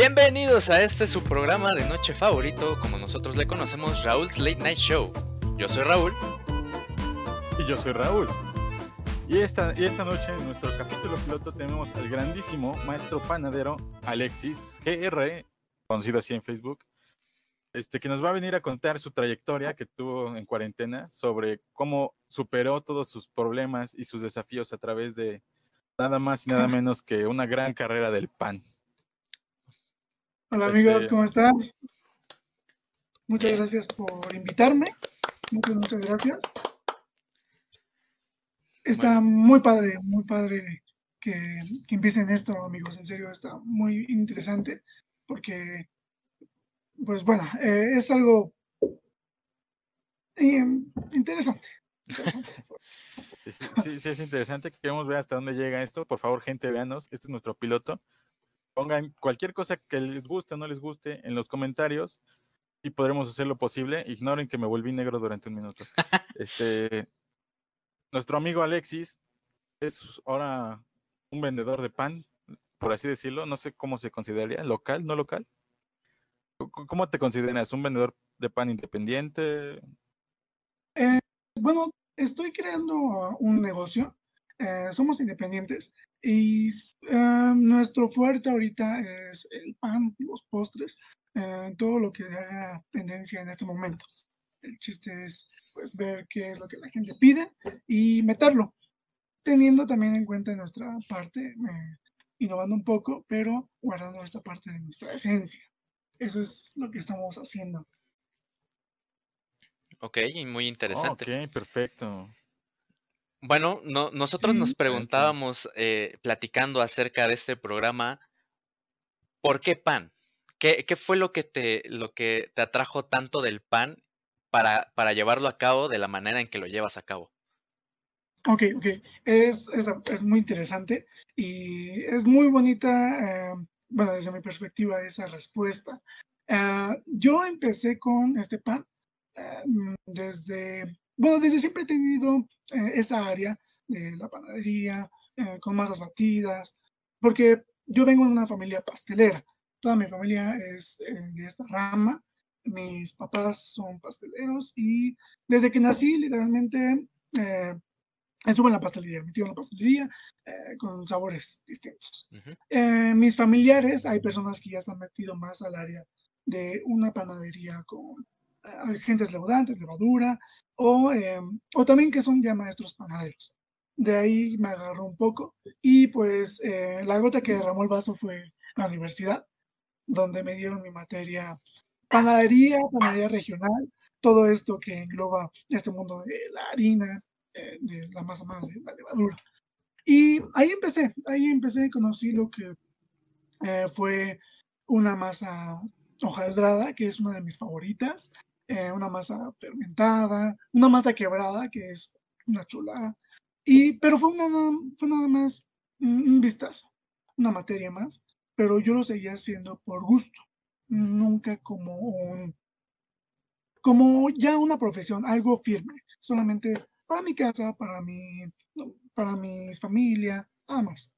Bienvenidos a este su programa de noche favorito, como nosotros le conocemos, Raúl's Late Night Show. Yo soy Raúl. Y yo soy Raúl. Y esta, esta noche en nuestro capítulo piloto tenemos al grandísimo maestro panadero Alexis GR, conocido así en Facebook, este, que nos va a venir a contar su trayectoria que tuvo en cuarentena sobre cómo superó todos sus problemas y sus desafíos a través de nada más y nada menos que una gran carrera del pan. Hola amigos, este ¿cómo están? Muchas gracias por invitarme. Muchas, muchas gracias. Está muy padre, muy padre que, que empiecen esto, amigos. En serio, está muy interesante porque pues bueno, eh, es algo eh, interesante. Sí, sí, es interesante. Queremos ver hasta dónde llega esto. Por favor, gente, véanos. Este es nuestro piloto. Pongan cualquier cosa que les guste o no les guste en los comentarios y podremos hacer lo posible. Ignoren que me volví negro durante un minuto. Este, nuestro amigo Alexis es ahora un vendedor de pan, por así decirlo. No sé cómo se consideraría, local, no local. ¿Cómo te consideras? ¿Un vendedor de pan independiente? Eh, bueno, estoy creando un negocio. Eh, somos independientes y eh, nuestro fuerte ahorita es el pan, los postres, todo lo que haga tendencia en este momento. El chiste es pues ver qué es lo que la gente pide y meterlo, teniendo también en cuenta nuestra parte, innovando un poco, pero guardando esta parte de nuestra esencia. Eso es lo que estamos haciendo. Ok, muy interesante. Ok, perfecto. Bueno, no, nosotros nos preguntábamos, eh, platicando acerca de este programa, ¿por qué pan? ¿Qué, ¿Qué, fue lo que, te, lo que te atrajo tanto del pan para, para llevarlo a cabo de la manera en que lo llevas a cabo? Ok, ok. Es, es, es muy interesante y es muy bonita. Eh, bueno, desde mi perspectiva, esa respuesta. Ah, yo empecé con este pan mm, desde, bueno, desde siempre he tenido eh, esa área de la panadería, eh, con masas batidas, porque yo vengo de una familia pastelera. Toda mi familia es eh, de esta rama. Mis papás son pasteleros y desde que nací, literalmente, Estuve en la pastelería, mi tío en la pastelería, eh, con sabores distintos. Eh, mis familiares, hay personas que ya están metidos más al área de una panadería con eh, agentes leudantes, levadura, o, o también que son ya maestros panaderos. De ahí me agarró un poco y pues la gota que derramó el vaso fue la universidad, donde me dieron mi materia panadería, panadería regional, todo esto que engloba este mundo de la harina, eh, de la masa madre, la levadura. Y ahí empecé, ahí empecé, conocí lo que eh, fue una masa hojaldrada, que es una de mis favoritas, eh, una masa fermentada, una masa quebrada, que es una chulada. Y, pero fue, una, fue nada más un vistazo, una materia más, pero yo lo seguía haciendo por gusto, nunca como un, como ya una profesión, algo firme, solamente para mi casa, para mi, para mi familia, nada más.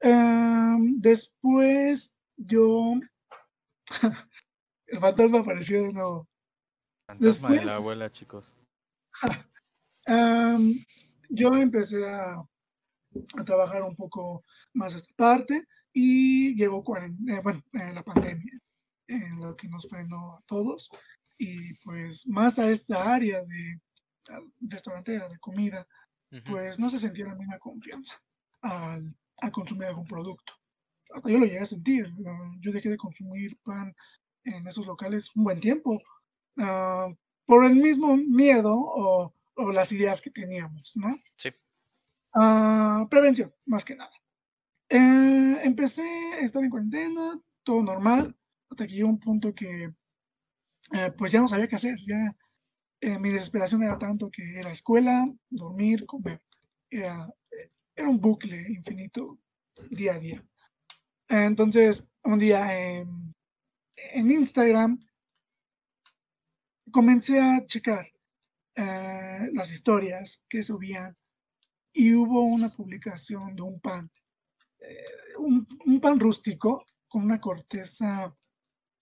Em, después yo, el fantasma apareció de nuevo. Fantasma de la abuela, chicos. Em, yo empecé a, a, trabajar un poco más esta parte y llegó eh, bueno, la pandemia, en lo que nos frenó a todos y pues más a esta área de restaurantera de comida, pues no se sentía la misma confianza al, consumir algún producto. Hasta yo lo llegué a sentir. Yo dejé de consumir pan en esos locales un buen tiempo ah, por el mismo miedo o, las ideas que teníamos, ¿no? Sí. Ah, prevención, más que nada. Eh, empecé a estar en cuarentena, todo normal, hasta que llegó un punto que eh, pues ya no sabía qué hacer, ya eh, mi desesperación era tanto que era escuela, dormir, comer. Era, era un bucle infinito día a día. Entonces, un día en Instagram comencé a checar eh, las historias que subían y hubo una publicación de un pan, eh, un, pan rústico con una corteza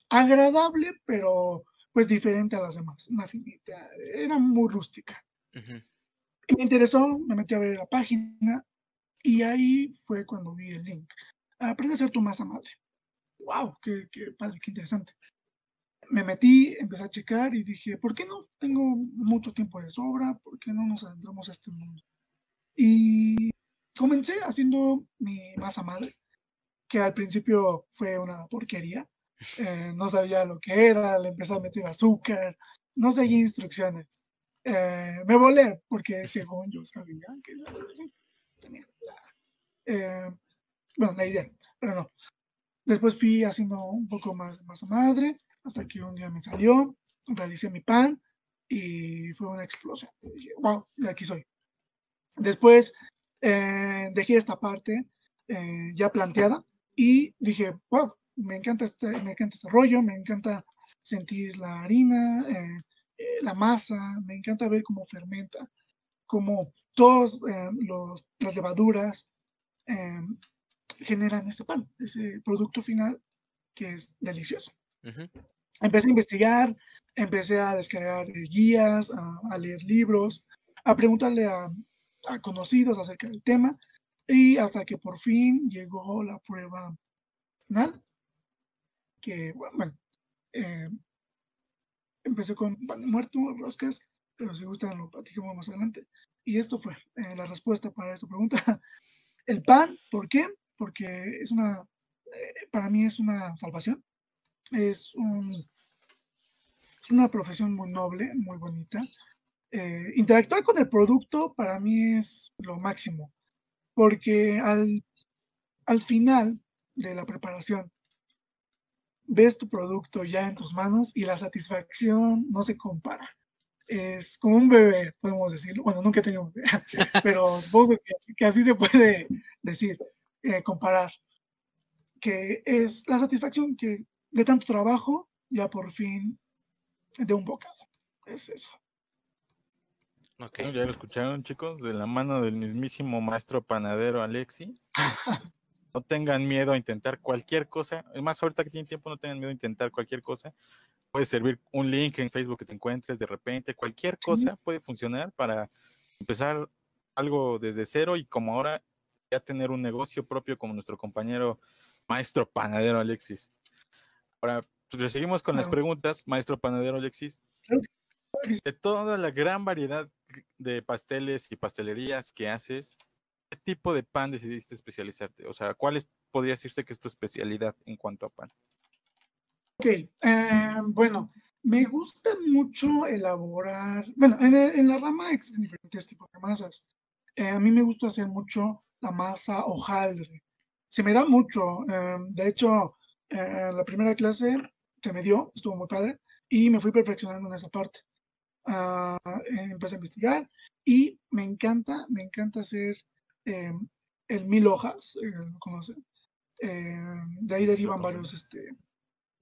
agradable, pero pues diferente a las demás, una finita, era muy rústica. Y me interesó, me metí a ver la página y ahí fue cuando vi el link. Aprende a hacer tu masa madre. ¡Wow! Qué, qué padre, qué interesante! Me metí, empecé a checar y dije, ¿por qué no? Tengo mucho tiempo de sobra, ¿por qué no nos adentramos a este mundo? Y comencé haciendo mi masa madre, que al principio fue una porquería. Eh, no sabía lo que era, le empecé a meter azúcar, no seguí instrucciones. Eh, me volé porque según yo sabía que tenía eh, bueno, la idea, pero no. Después fui haciendo un poco más de masa madre, hasta que un día me salió, realicé mi pan y fue una explosión. dije, wow, de aquí soy. Después eh, dejé esta parte eh, ya planteada y dije, wow, me encanta este, me encanta este rollo, me encanta sentir la harina, eh, la masa, me encanta ver cómo fermenta, cómo todas las levaduras generan ese pan, ese producto final que es delicioso. Empecé a investigar, empecé a descargar guías, a leer libros, a preguntarle a, conocidos acerca del tema y hasta que por fin llegó la prueba final, que bueno, eh, empecé con pan de muerto, roscas, pero si gustan lo platicamos más adelante. Y esto fue eh, la respuesta para esta pregunta. El pan, ¿por qué? Porque es una, eh, para mí es una salvación, es, un, es una profesión muy noble, muy bonita, eh, interactuar con el producto para mí es lo máximo, porque al, al final de la preparación ves tu producto ya en tus manos y la satisfacción no se compara. Es como un bebé, podemos decirlo. Bueno, nunca he tenido un bebé, pero supongo que, así se puede decir, eh, comparar. Que es la satisfacción que de tanto trabajo ya por fin de un bocado. Es eso. Ya lo escucharon, chicos, de la mano del mismísimo maestro panadero Alexi. no tengan miedo a intentar cualquier cosa. Es más, ahorita que tienen tiempo, no tengan miedo a intentar cualquier cosa. Puede servir un link en Facebook que te encuentres de repente. Cualquier cosa puede funcionar para empezar algo desde cero y como ahora ya tener un negocio propio como nuestro compañero maestro panadero Alexis. Ahora, pues, seguimos con las preguntas, maestro panadero Alexis de toda la gran variedad de pasteles y pastelerías que haces, ¿qué tipo de pan decidiste especializarte? O sea, ¿cuál podría decirse que es tu especialidad en cuanto a pan? Ok, eh, bueno, me gusta mucho elaborar, bueno, en, la rama existen diferentes tipos de masas. Eh, a mí me gusta hacer mucho la masa hojaldre. Se me da mucho. Eh, de hecho, la primera clase se me dio, estuvo muy padre, y me fui perfeccionando en esa parte. Ah, empecé a investigar y me encanta, me encanta hacer eh, el mil hojas, eh, ¿lo conocen? Eh, de ahí derivan varios, este,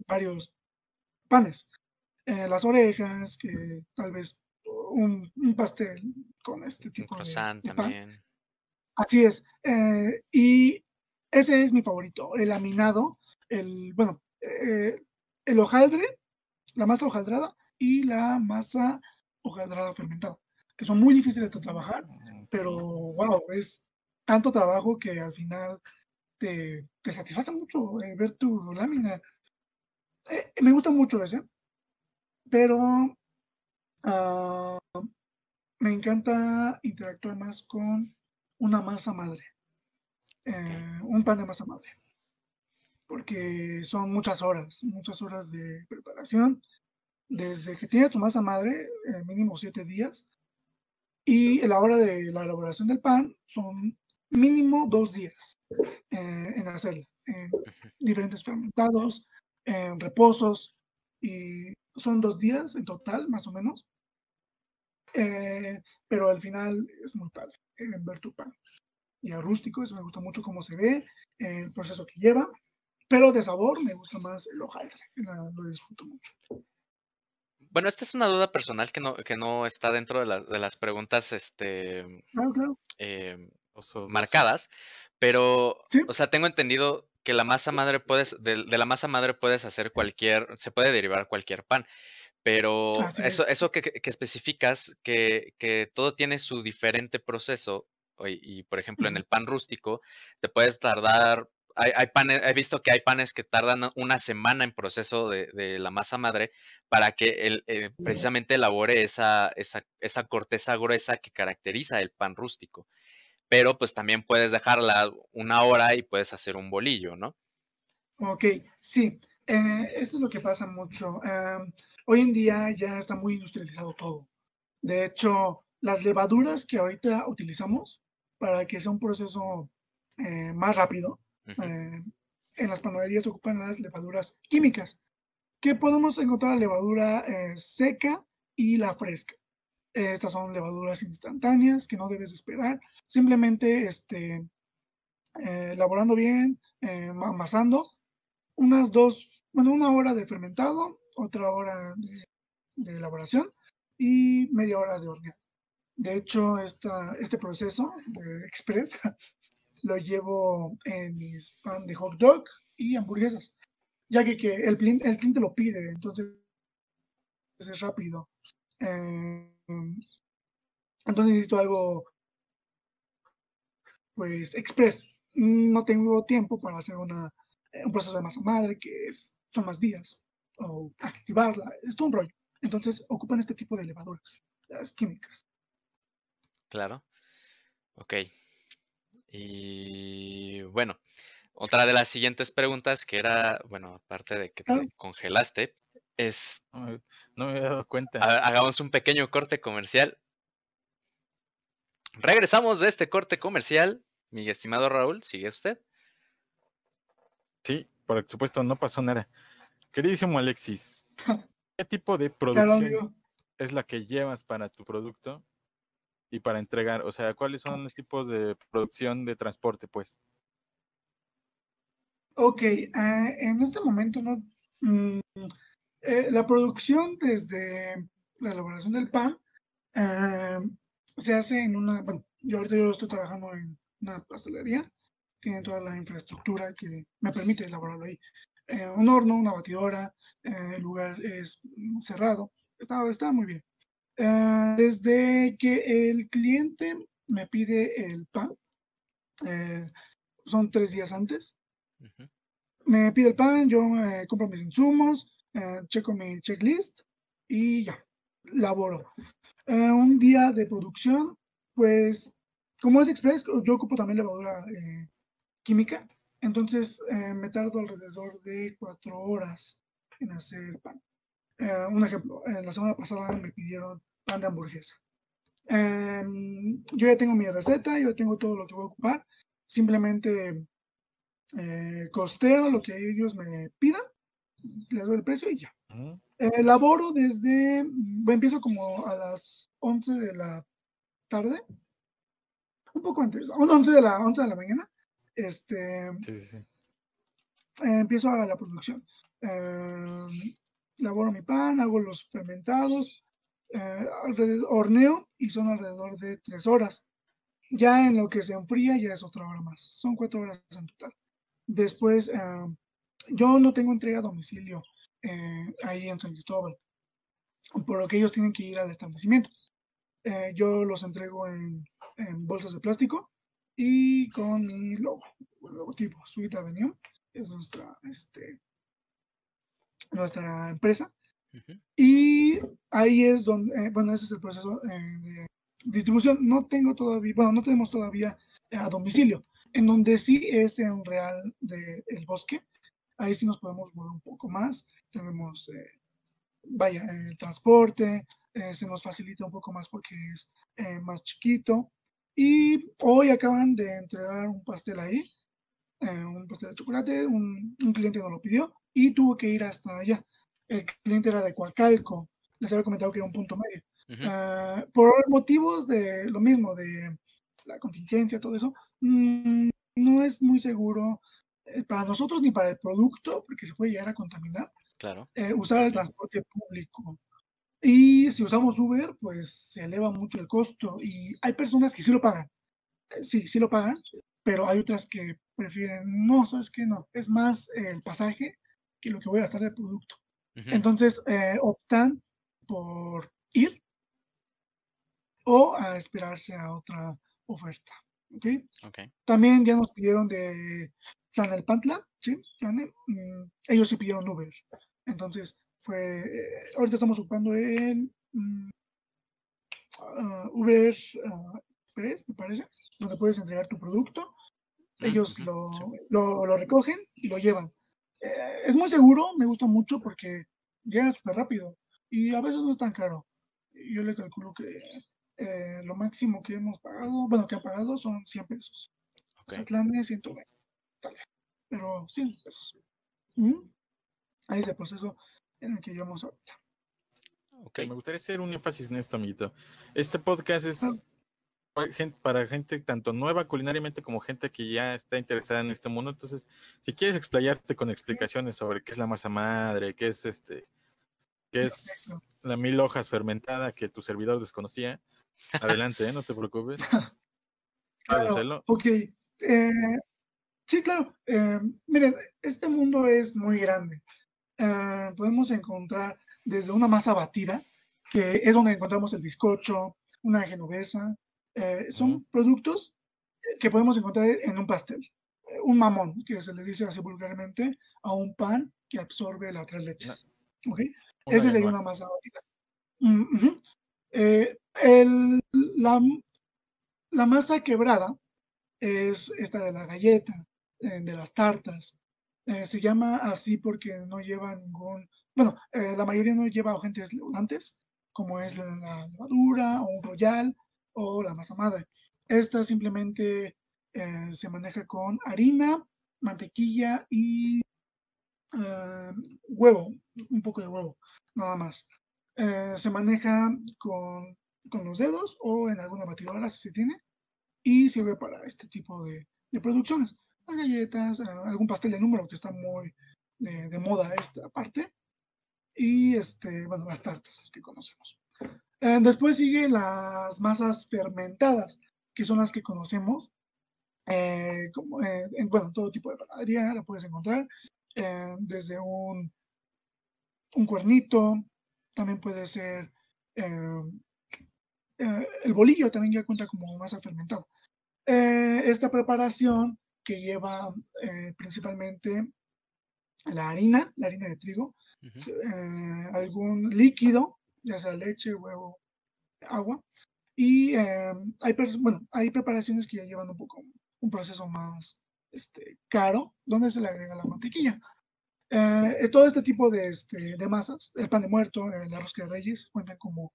varios panes. las orejas, que tal vez un, pastel con este tipo de, pan. también. Así es. y ese es mi favorito, el laminado, el, bueno, el hojaldre, la masa hojaldrada y la masa hojaldrada fermentada, que son muy difíciles de trabajar, pero wow, es tanto trabajo que al final te, te satisface mucho eh, ver tu lámina. Eh, me gusta mucho ese, pero ah, me encanta interactuar más con una masa madre, eh, un pan de masa madre, porque son muchas horas, muchas horas de preparación. Desde que tienes tu masa madre, eh, mínimo siete días, y la hora de la elaboración del pan son mínimo dos días eh, en hacerlo, en diferentes fermentados, en reposos, y son dos días en total, más o menos. Eh, pero al final es muy padre ver tu pan. Y a rústico, eso me gusta mucho cómo se ve, el proceso que lleva, pero de sabor me gusta más el hojaldre, lo disfruto mucho. Bueno, esta es una duda personal que no, que no está dentro de, las preguntas este, em, marcadas, pero, o sea, tengo entendido que la masa madre puedes, de, la masa madre puedes hacer cualquier, se puede derivar cualquier pan. Pero eso, eso que, especificas, que, que, todo tiene su diferente proceso, y, por ejemplo en el pan rústico, te puedes tardar, hay, hay panes, he visto que hay panes que tardan una semana en proceso de, de la masa madre para que el, eh, precisamente elabore esa, esa, esa corteza gruesa que caracteriza el pan rústico pero pues también puedes dejarla una hora y puedes hacer un bolillo, ¿no? Ok, sí, eh, eso es lo que pasa mucho. Em, hoy en día ya está muy industrializado todo. De hecho, las levaduras que ahorita utilizamos para que sea un proceso eh, más rápido, eh, en las panaderías ocupan las levaduras químicas, que podemos encontrar la levadura seca y la fresca. Estas son levaduras instantáneas que no debes esperar. Simplemente este, eh, elaborando bien, eh, amasando, unas dos, bueno, una hora de fermentado, otra hora de, elaboración y media hora de horneado. De hecho, esta, este proceso de express lo llevo en mis pan de hot dog y hamburguesas, ya que, que el, el cliente lo pide, entonces es rápido. Eh, entonces necesito algo, pues, express. No tengo tiempo para hacer una, un proceso de masa madre, que es, son más días, o activarla, es todo un rollo. Entonces ocupan este tipo de levaduras, las químicas. Claro. Ok. Y bueno, otra de las siguientes preguntas que era, bueno, aparte de que te congelaste, es... No me, he dado cuenta. hagamos un pequeño corte comercial. Regresamos de este corte comercial. Mi estimado Raúl, ¿sigue usted? Sí, por supuesto, no pasó nada. Queridísimo Alexis, ¿qué tipo de producción es la que llevas para tu producto y para entregar? O sea, ¿cuáles son los tipos de producción de transporte, pues? Ok, eh, en este momento no, mm, eh, la producción desde la elaboración del pan eh, se hace en una, bueno, yo ahorita yo estoy trabajando en una pastelería, tiene toda la infraestructura que me permite elaborarlo ahí. Eh, un horno, una batidora, el lugar es cerrado, está, está muy bien. desde que el cliente me pide el pan, son tres días antes, me pide el pan, yo compro mis insumos, eh, checo mi checklist y ya, laboro. Eh, un día de producción, pues como es express, yo ocupo también levadura eh, química, entonces me tardo alrededor de cuatro horas en hacer pan. un ejemplo, la semana pasada me pidieron pan de hamburguesa. Em, yo ya tengo mi receta, yo tengo todo lo que voy a ocupar, simplemente costeo lo que ellos me pidan le doy el precio y ya. elaboro desde, mm, empiezo como a las 11 de la tarde, un poco antes, 11 de la, 11 de la mañana, este, sí, sí, eh, empiezo a la producción. Eh, laboro mi pan, hago los fermentados, eh, horneo y son alrededor de tres horas. Ya en lo que se enfría ya es otra hora más, son cuatro horas en total. Después yo no tengo entrega a domicilio ahí en San Cristóbal, por lo que ellos tienen que ir al establecimiento. Yo los entrego en, bolsas de plástico y con mi logo, el logotipo, Suite Avenue, es nuestra, este, nuestra empresa. Y ahí es donde, eh, bueno, ese es el proceso de distribución. No tengo todavía, bueno, no tenemos todavía a domicilio, en donde sí es en Real del el Bosque, ahí sí nos podemos mover un poco más. Tenemos, eh, vaya, el transporte, eh, se nos facilita un poco más porque es eh, más chiquito. Y hoy acaban de entregar un pastel ahí, un pastel de chocolate, un, cliente nos lo pidió y tuvo que ir hasta allá. El cliente era de Coacalco, les había comentado que era un punto medio. Ah, por motivos de lo mismo, de la contingencia, todo eso, mm, no es muy seguro eh, para nosotros ni para el producto, porque se puede llegar a contaminar, claro. Eh, usar el transporte público. Y si usamos Uber, pues se eleva mucho el costo y hay personas que sí lo pagan. Eh, sí, sí lo pagan, pero hay otras que prefieren, no, sabes que no, es más el pasaje que lo que voy a gastar de producto. Entonces eh, optan por ir o a esperarse a otra oferta. ¿okay? También ya nos pidieron de el Pantla, ¿sí? Mm, ellos sí pidieron Uber. Entonces, fue, eh, ahorita estamos ocupando el mm, ah, Uber uh, Express, me parece, donde puedes entregar tu producto. Ellos lo, lo, recogen y lo llevan. Eh, es muy seguro, me gusta mucho porque llega súper rápido y a veces no es tan caro. Yo le calculo que eh, lo máximo que hemos pagado, bueno, que ha pagado son 100 pesos. Okay. es 120, tal pero 100 pesos. Ahí es el proceso en el que llevamos ahorita. Okay. Me gustaría hacer un énfasis en esto, amiguito. Este podcast es ah. para gente tanto nueva culinariamente como gente que ya está interesada en este mundo. Entonces, si quieres explayarte con explicaciones sobre qué es la masa madre, qué es este, qué es la mil hojas fermentada que tu servidor desconocía, adelante, ¿eh? no te preocupes. claro, ok. Eh, sí, claro. Eh, miren, este mundo es muy grande. Eh, podemos encontrar desde una masa batida, que es donde encontramos el bizcocho, una genovesa. Eh, son productos que podemos encontrar en un pastel. Eh, un mamón, que se le dice así vulgarmente, a un pan que absorbe las tres leches. ¿Okay? Esa sería una masa batida. Mm, el, la, la, masa quebrada es esta de la galleta, de las tartas, eh, se llama así porque no lleva ningún, bueno, eh, la mayoría no lleva agentes leudantes, como es la, levadura o un royal o la masa madre. Esta simplemente eh, se maneja con harina, mantequilla y huevo, un poco de huevo, nada más. se maneja con, con, los dedos o en alguna batidora si se tiene y sirve para este tipo de, de producciones las galletas, eh, algún pastel de número que está muy de, moda esta parte. Y este, bueno, las tartas que conocemos. Eh, después siguen las masas fermentadas, que son las que conocemos. Eh, como, en, bueno, todo tipo de panadería la puedes encontrar. desde un, un cuernito, también puede ser el bolillo, también ya cuenta como masa fermentada. esta preparación que lleva eh, principalmente la harina, la harina de trigo, eh, algún líquido, ya sea leche, huevo, agua. Y eh, hay, bueno, hay preparaciones que ya llevan un poco un proceso más este, caro, donde se le agrega la mantequilla. todo este tipo de, este, de masas, el pan de muerto, el arroz de reyes, cuentan como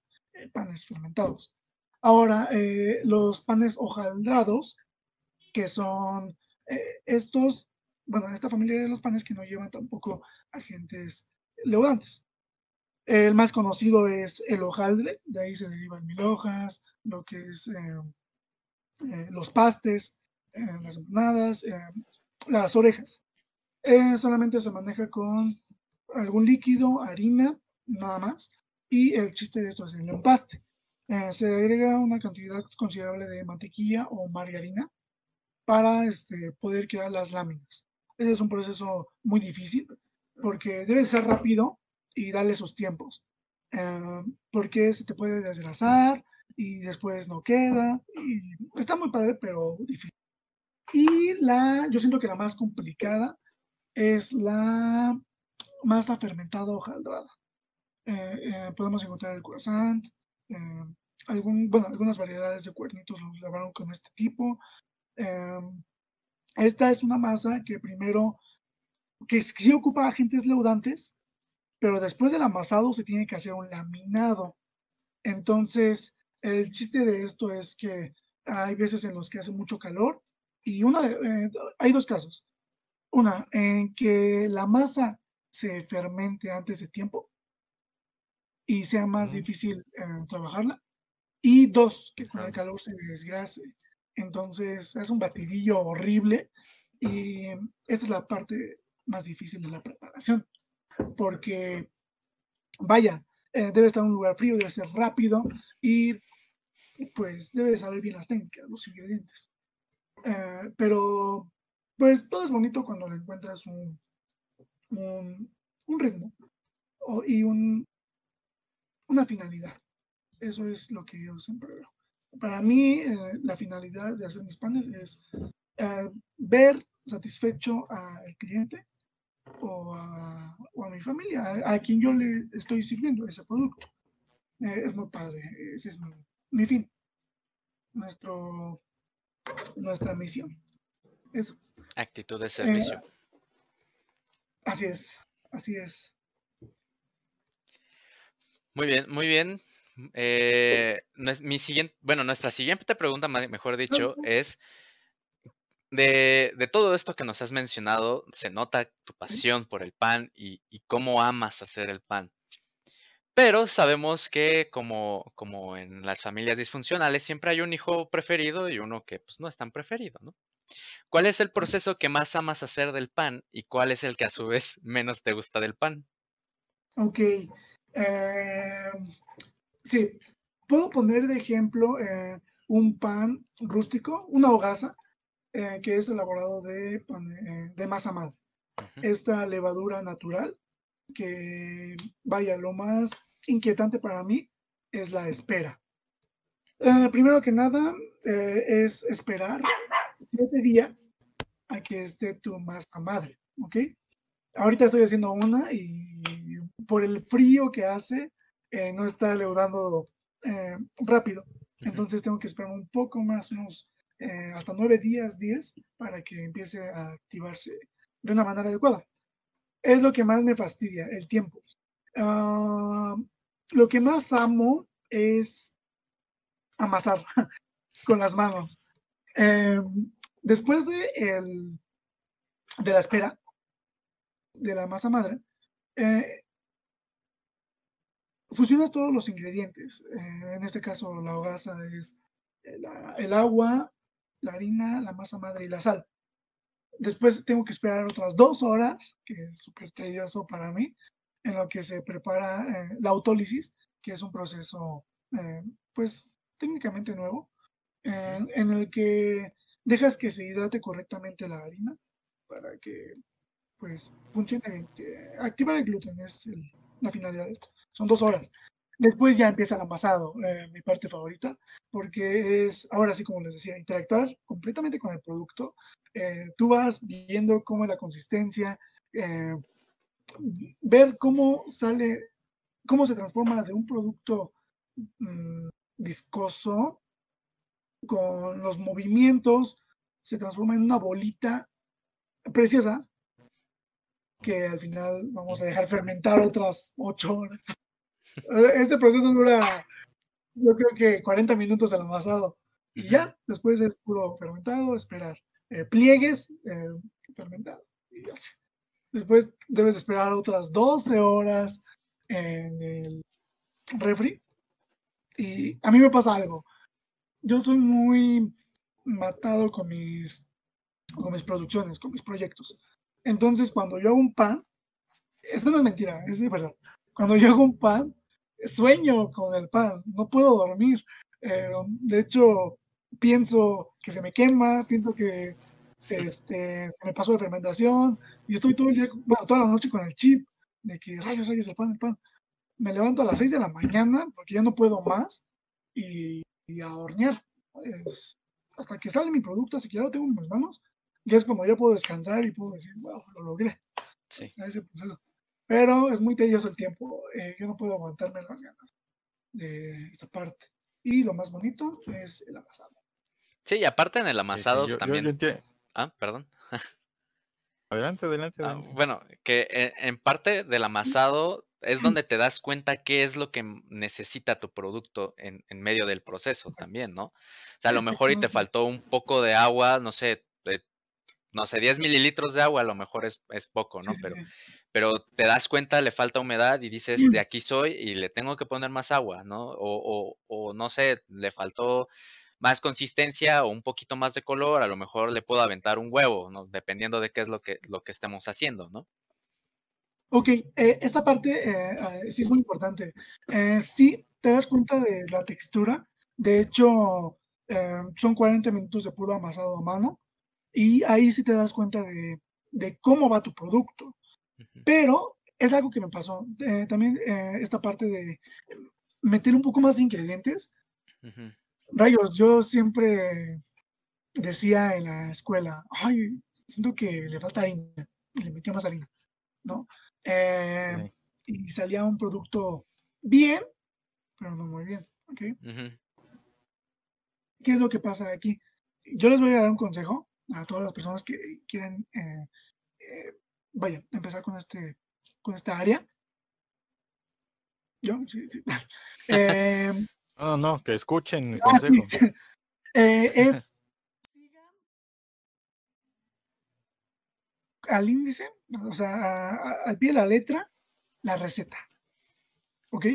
panes fermentados. Ahora, los panes hojaldrados, que son eh, estos, bueno, esta familia de los panes que no llevan tampoco agentes leudantes. El más conocido es el hojaldre, de ahí se derivan mil hojas, lo que es eh, eh, los pastes, las empanadas, las orejas. solamente se maneja con algún líquido, harina, nada más, y el chiste de esto es el empaste. se agrega una cantidad considerable de mantequilla o margarina para este, poder crear las láminas. Ese es un proceso muy difícil porque debe ser rápido y darle sus tiempos. Eh, porque se te puede desgrasar y después no queda. Está muy padre, pero difícil. Y la, yo siento que la más complicada es la masa fermentada hojaldrada. Eh, eh, podemos encontrar el croissant, bueno, algunas variedades de cuernitos lo lavaron con este tipo, Em, esta es una masa que primero, que sí ocupa agentes leudantes, pero después del amasado se tiene que hacer un laminado. Entonces, el chiste de esto es que hay veces en los que hace mucho calor y una eh, hay dos casos. Una, en que la masa se fermente antes de tiempo y sea más difícil eh, trabajarla. Y dos, que con el calor se desgrase. Entonces es un batidillo horrible y esta es la parte más difícil de la preparación, porque vaya, eh, debe estar en un lugar frío, debe ser rápido y pues debe saber bien las técnicas, los ingredientes. Eh, pero pues todo es bonito cuando le encuentras un, un, ritmo y un, una finalidad. Eso es lo que yo siempre veo. Para mí, eh, la finalidad de hacer mis panes es eh, ver satisfecho al cliente o a, mi familia, a, quien yo le estoy sirviendo ese producto. Eh, es muy padre, ese es mi, fin, nuestro, nuestra misión. Eso. Actitud de servicio. así es, así es. Muy bien, muy bien. Eh, mi siguiente, bueno, nuestra siguiente pregunta, mejor dicho, es de, todo esto que nos has mencionado, se nota tu pasión por el pan y, cómo amas hacer el pan. Pero sabemos que como, como en las familias disfuncionales siempre hay un hijo preferido y uno que pues, no es tan preferido, ¿no? ¿Cuál es el proceso que más amas hacer del pan y cuál es el que a su vez menos te gusta del pan? Ok. Eh, Sí, puedo poner de ejemplo eh, un pan rústico, una hogaza, eh, que es elaborado de, eh, de masa madre. Esta levadura natural, que vaya, lo más inquietante para mí es la espera. primero que nada, es esperar siete días a que esté tu masa madre, ¿ok? Ahorita estoy haciendo una y por el frío que hace, eh, no está leudando eh, rápido. Entonces tengo que esperar un poco más, unos eh, hasta nueve días, diez, para que empiece a activarse de una manera adecuada. Es lo que más me fastidia, el tiempo. Ah, lo que más amo es amasar con las manos. después de, el, de la espera de la masa madre, fusionas todos los ingredientes. Eh, en este caso, la hogaza es el, agua, la harina, la masa madre y la sal. Después tengo que esperar otras dos horas, que es súper tedioso para mí, en lo que se prepara eh, la autólisis, que es un proceso, eh, pues, técnicamente nuevo, en el que dejas que se hidrate correctamente la harina para que, pues, funcione bien. activar el gluten es la finalidad de esto son dos horas. Después ya empieza el amasado, eh, mi parte favorita, porque es, ahora sí, como les decía, interactuar completamente con el producto. Eh, tú vas viendo cómo es la consistencia, eh, ver cómo sale, cómo se transforma de un producto mm, viscoso con los movimientos, se transforma en una bolita preciosa que al final vamos a dejar fermentar otras ocho horas. Eh, este proceso dura, yo creo que 40 minutos al amasado. Y ya, después es puro fermentado, esperar. Eh, pliegues, eh, fermentado. Y así. Después debes esperar otras 12 horas en el refri. Y a mí me pasa algo. Yo soy muy matado con mis, con mis producciones, con mis proyectos. Entonces, cuando yo hago un pan, esto no es mentira, es verdad. Cuando yo hago un pan, sueño con el pan, no puedo dormir. Eh, de hecho, pienso que se me quema, pienso que se, este, me pasó de fermentación y estoy todo el día, bueno, toda la noche con el chip de que rayos, rayos, el pan, el pan. Me levanto a las 6 de la mañana porque ya no puedo más y, a hornear. hasta que sale mi producto, así que ya lo tengo en mis manos, ya es cuando ya puedo descansar y puedo decir, wow, lo logré. Sí. Pero es muy tedioso el tiempo. Eh, yo no puedo aguantarme las ganas de esta parte. Y lo más bonito es el amasado. Sí, y aparte en el amasado también. ah, perdón. Adelante, adelante. Ah, bueno, que en parte del amasado es donde te das cuenta qué es lo que necesita tu producto en, en medio del proceso también, ¿no? O sea, a lo mejor y te faltó un poco de agua, no sé, no sé, 10 mililitros de agua a lo mejor es, poco, ¿no? pero, pero te das cuenta, le falta humedad y dices, de aquí soy y le tengo que poner más agua, ¿no? O, o, no sé, le faltó más consistencia o un poquito más de color, a lo mejor le puedo aventar un huevo, ¿no? Dependiendo de qué es lo que, lo que estemos haciendo, ¿no? Ok, eh, esta parte eh, ah, sí es muy importante. Eh, sí, te das cuenta de la textura. De hecho, son 40 minutos de puro amasado a mano Y ahí sí te das cuenta de, de cómo va tu producto. Pero es algo que me pasó. Eh, también eh, esta parte de meter un poco más de ingredientes. Rayos, yo siempre decía en la escuela, ay, siento que le falta harina, y le metía más harina, ¿no? Eh, y salía un producto bien, pero no muy bien, ¿ok? ¿Qué es lo que pasa aquí? Yo les voy a dar un consejo a todas las personas que quieren, eh, eh, vaya, empezar con, este, con esta área. Yo, sí, sí. Em, no, no, que escuchen el ah, consejo. es al índice, o sea, al pie de la letra, la receta. ¿Ok?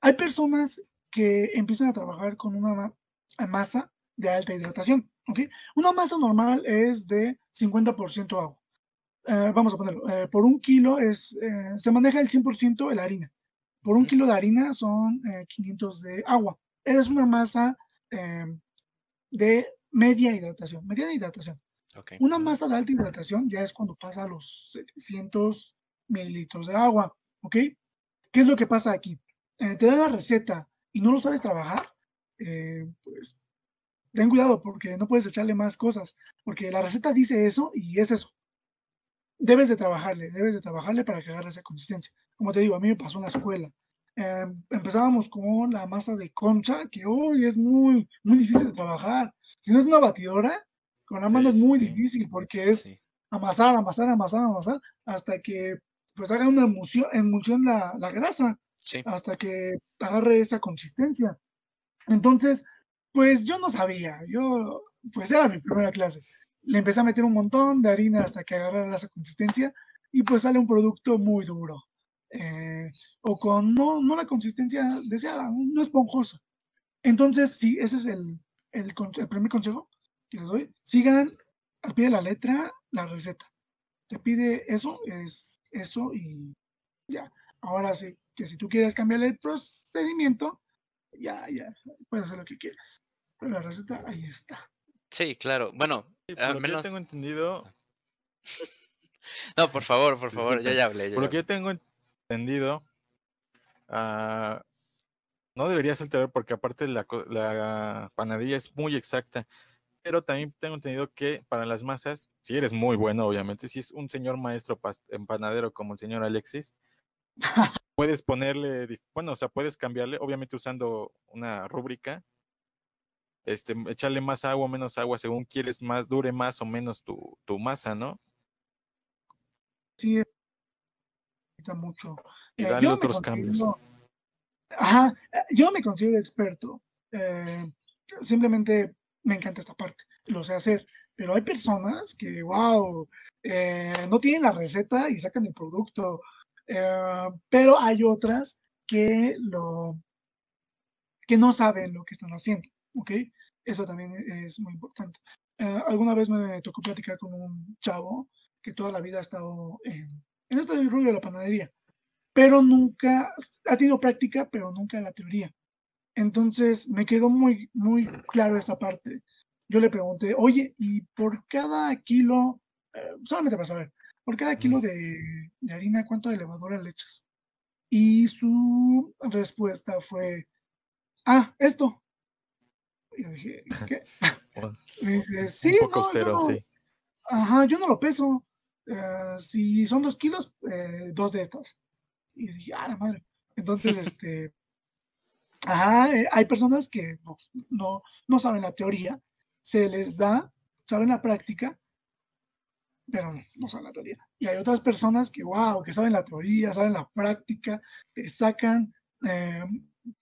Hay personas que empiezan a trabajar con una masa de alta hidratación. ¿Ok? Una masa normal es de 50% agua. Eh, vamos a ponerlo. Eh, por un kilo es, eh, se maneja el 100% de la harina. Por un kilo de harina son 500 de agua. Es una masa de media hidratación. Media hidratación. Una masa de alta hidratación ya es cuando pasa a los 700 mililitros de agua, ¿ok? ¿Qué es lo que pasa aquí? Te da la receta y no lo sabes trabajar, pues ten cuidado porque no puedes echarle más cosas, porque la receta dice eso y es eso. Debes de trabajarle, debes de trabajarle para que agarre esa consistencia. Como te digo, a mí me pasó en la escuela. Em, empezábamos con la masa de concha, que hoy es muy, muy difícil de trabajar. Si no es una batidora, con la mano es muy difícil porque es amasar, amasar, amasar, amasar, hasta que pues haga una emulsión, emulsión la, la grasa, hasta que agarre esa consistencia. Entonces, pues yo no sabía, yo, pues era mi primera clase. Le empecé a meter un montón de harina hasta que agarrara esa consistencia y pues sale un producto muy duro. Eh, o con no, no la consistencia deseada, no esponjoso. Entonces, sí, ese es el, el, el primer consejo que les doy, sigan al pie de la letra la receta. Te pide eso, es eso y ya. Ahora sí, que si tú quieres cambiar el procedimiento, ya, ya, puedes hacer lo que quieras. Pero la receta ahí está. Sí, claro. Bueno, al menos... yo tengo entendido. no, por favor, por favor, ya ya hablé. por lo que yo tengo entendido, uh, no deberías alterar porque aparte la, la panadería es muy exacta pero también tengo entendido que para las masas, si eres muy bueno, obviamente, si es un señor maestro empanadero como el señor Alexis, puedes ponerle, bueno, o sea, puedes cambiarle, obviamente usando una rúbrica, este, echarle más agua o menos agua según quieres más, dure más o menos tu, tu masa, ¿no? Sí, mucho. Y eh, darle otros cambios. Ajá, eh, yo me considero experto. Eh, simplemente me encanta esta parte, lo sé hacer, pero hay personas que, wow, eh, no tienen la receta y sacan el producto, pero hay otras que lo que no saben lo que están haciendo, ¿ok? Eso también es muy importante. Eh, alguna vez me tocó platicar con un chavo que toda la vida ha estado en, en este rollo de la panadería, pero nunca ha tenido práctica, pero nunca la teoría. Entonces me quedó muy, muy claro esa parte. Yo le pregunté, oye, ¿y por cada kilo, eh, solamente para saber, por cada kilo de, harina, cuánto de levadura le echas? Y su respuesta fue, ah, esto. Y yo dije, ¿qué? Me dice, sí, Un poco no, sí. Ajá, yo no lo peso. Eh, si son dos kilos, eh, dos de estas. Y dije, ah, la madre. Entonces, este, Ajá, eh, hay personas que no, no, saben la teoría, se les da, saben la práctica, pero no, saben la teoría. Y hay otras personas que, wow, que saben la teoría, saben la práctica, te sacan, eh,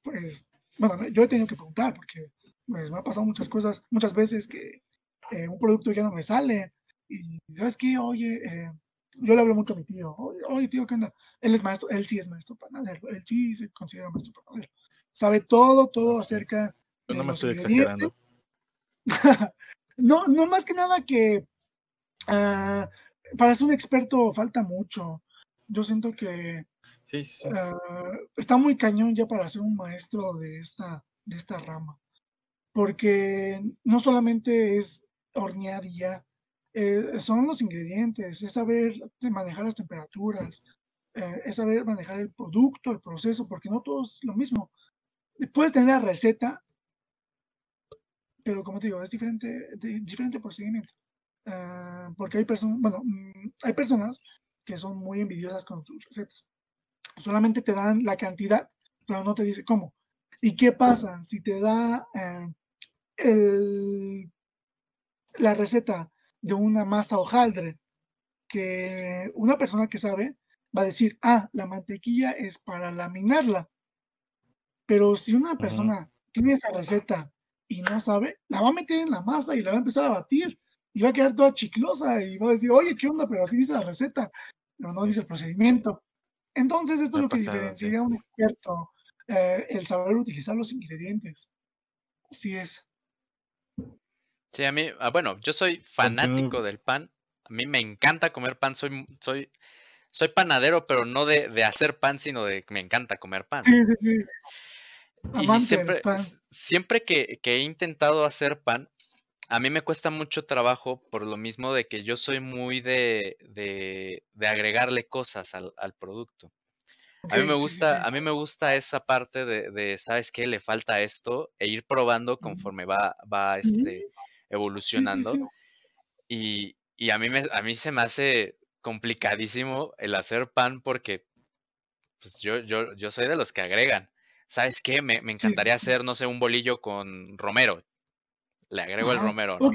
pues, bueno, yo he tenido que preguntar porque pues, me ha pasado muchas cosas, muchas veces que eh, un producto ya no me sale y, ¿sabes qué? Oye, yo le hablo mucho a mi tío, oye, tío, ¿qué onda? Él es maestro, él sí es maestro panadero, él sí se considera maestro panadero sabe todo, todo acerca. Yo no me estoy exagerando. no, no más que nada que ah, para ser un experto falta mucho. Yo siento que ah, está muy cañón ya para ser un maestro de esta, de esta rama. Porque no solamente es hornear y ya, eh, son los ingredientes, es saber manejar las temperaturas, eh, es saber manejar el producto, el proceso, porque no todo es lo mismo. Puedes tener la receta, pero como te digo, es diferente, diferente procedimiento. Ah, porque hay personas, bueno, mm, hay personas que son muy envidiosas con sus recetas. Solamente te dan la cantidad, pero no te dice cómo. ¿Y qué pasa si te da eh, el, la receta de una masa hojaldre? Que una persona que sabe va a decir, ah, la mantequilla es para laminarla. Pero si una persona tiene esa receta y no sabe, la va a meter en la masa y la va a empezar a batir y va a quedar toda chiclosa y va a decir, oye, ¿qué onda? Pero así dice la receta, pero no dice el procedimiento. Entonces, esto es lo que diferencia a un experto, eh, el saber utilizar los ingredientes. Así es. Sí, a mí, ah, bueno, yo soy fanático del pan. A mí me encanta comer pan. Soy, soy, soy panadero, pero no de, de hacer pan, sino de que me encanta comer pan. Sí, sí, sí. Y siempre, siempre que, que, he intentado hacer pan, a mí me cuesta mucho trabajo por lo mismo de que yo soy muy de, de, de agregarle cosas al, al producto. a mí me gusta, a mí me gusta esa parte de, de, ¿sabes qué? Le falta esto, e ir probando conforme va, va este, evolucionando. Y, y, a mí me, a mí se me hace complicadísimo el hacer pan porque pues yo, yo, yo soy de los que agregan. ¿sabes qué? Me, me encantaría hacer, no sé, un bolillo con romero. Le agrego el romero, ¿no?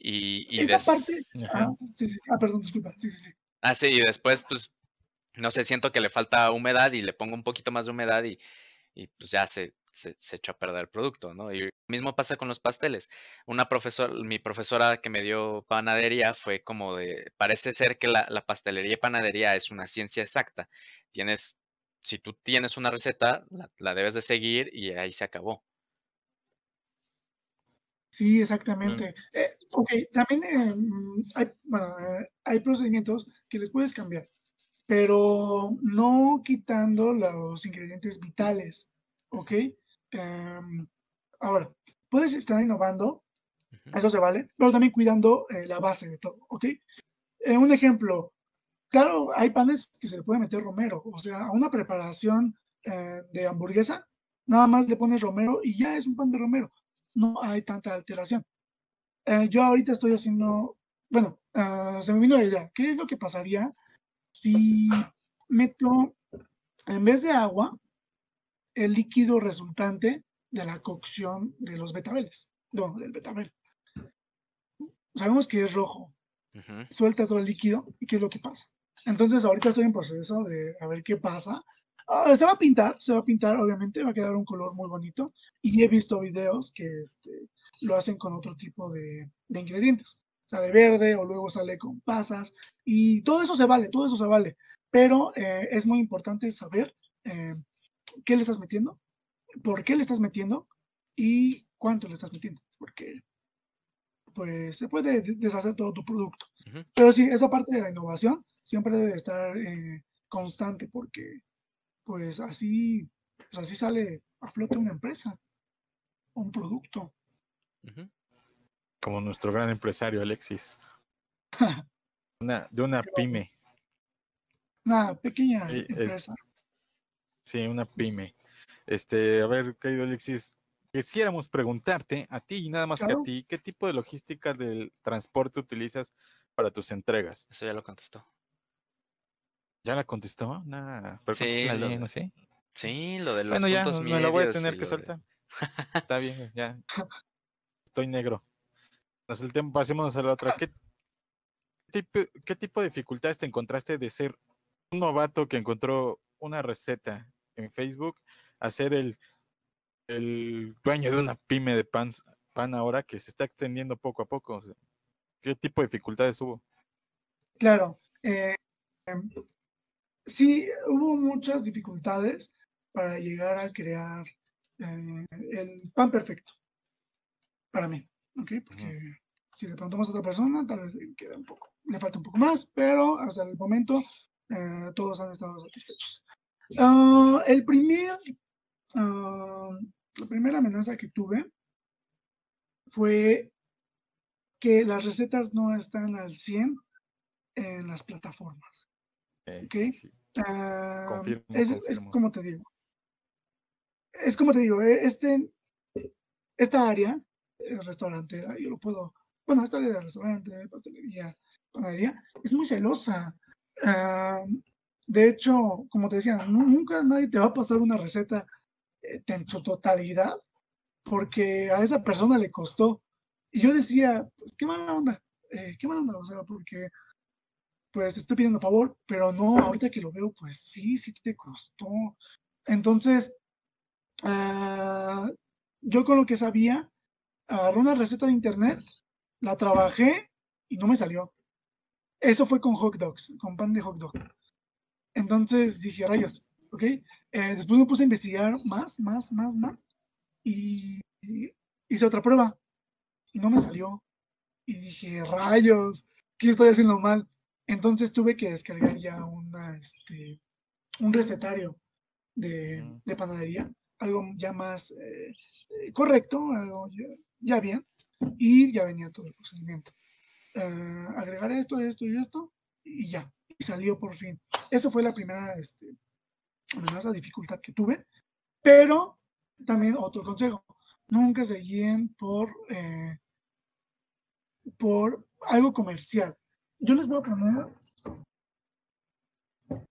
Y, y Esa parte. Ah, sí, sí, ah, perdón, disculpa. Sí, sí, sí. Ah, sí, y después, pues, no sé, siento que le falta humedad y le pongo un poquito más de humedad y, y pues ya se, se, se echa a perder el producto, ¿no? Y lo mismo pasa con los pasteles. Una profesora, mi profesora que me dio panadería fue como de, parece ser que la, la pastelería y panadería es una ciencia exacta. Tienes si tú tienes una receta, la, debes de seguir y ahí se acabó. Sí, exactamente. Eh, ok, también eh, mm, hay, bueno, eh, hay procedimientos que les puedes cambiar, pero no quitando los ingredientes vitales, ¿ok? Em, ahora, puedes estar innovando, eso se vale, pero también cuidando la base de todo, ¿ok? un ejemplo, Claro, hay panes que se le puede meter romero, o sea, a una preparación eh, de hamburguesa, nada más le pones romero y ya es un pan de romero. No hay tanta alteración. Eh, yo ahorita estoy haciendo, bueno, ah, se me vino la idea, ¿qué es lo que pasaría si meto, en vez de agua, el líquido resultante de la cocción de los betabeles, no, del betabel? Sabemos que es rojo, suelta todo el líquido y ¿qué es lo que pasa? Entonces ahorita estoy en proceso de a ver qué pasa. Ah, se va a pintar, se va a pintar, obviamente, va a quedar un color muy bonito. Y he visto videos que este, lo hacen con otro tipo de, ingredientes. Sale verde o luego sale con pasas. Y todo eso se vale, todo eso se vale. Pero eh, es muy importante saber eh, qué le estás metiendo, por qué le estás metiendo y cuánto le estás metiendo. Porque pues se puede deshacer todo tu producto. Pero sí, esa parte de la innovación siempre debe estar eh, constante porque pues así, pues así sale a flote una empresa, un producto. Como nuestro gran empresario Alexis. una, de una pyme. Una pequeña empresa. Sí, una pyme. Este, a ver, querido Alexis, quisiéramos preguntarte a ti y nada más que a ti, ¿qué tipo de logística del transporte utilizas para tus entregas? Eso ya lo contestó. ¿Ya la contestó? Nada, pero sí, lo, no sé. Sí, lo de los bueno, ya, puntos me lo voy a tener que soltar. Está bien, ya. Estoy negro. Entonces el tiempo, pasémonos a la otra. ¿Qué tipo, ¿Qué tipo de dificultades te encontraste de ser un novato que encontró una receta en Facebook a ser el, el dueño de una pyme de pan, pan ahora que se está extendiendo poco a poco? ¿Qué tipo de dificultades hubo? Claro. Eh, sí, hubo muchas dificultades para llegar a crear eh, el pan perfecto para mí, ¿ok? Porque si le preguntamos a otra persona, tal vez queda un poco, le falta un poco más, pero hasta el momento eh, todos han estado satisfechos. Ah, el primer, uh, la primera amenaza que tuve fue que las recetas no están al 100 en las plataformas. ¿Ok? Ah, es, como te digo. Es como te digo, eh, este, esta área, el restaurante, yo lo puedo, bueno, esta área de restaurante, pastelería, panadería, es muy celosa. Ah, de hecho, como te decía, nunca nadie te va a pasar una receta eh, en su totalidad, porque a esa persona le costó. Y yo decía, pues qué mala onda, eh, qué mala onda, o sea, porque pues estoy pidiendo favor, pero no, ahorita que lo veo, pues sí, sí te costó. Entonces, ah, yo con lo que sabía, agarré una receta de internet, la trabajé y no me salió. Eso fue con hot dogs, con pan de hot dog. Entonces dije, rayos, ¿ok? Eh, después me puse a investigar más, más, más, más. Y, y hice otra prueba y no me salió. Y dije, rayos, ¿qué estoy haciendo mal? Entonces tuve que descargar ya una, este, un recetario de, panadería, algo ya más eh, correcto, algo ya, bien, y ya venía todo el procedimiento. Eh, agregar esto, esto y esto, y ya, salió por fin. Eso fue la primera este, amenaza, dificultad que tuve, pero también otro consejo, nunca se guíen por, por algo comercial yo les voy a poner.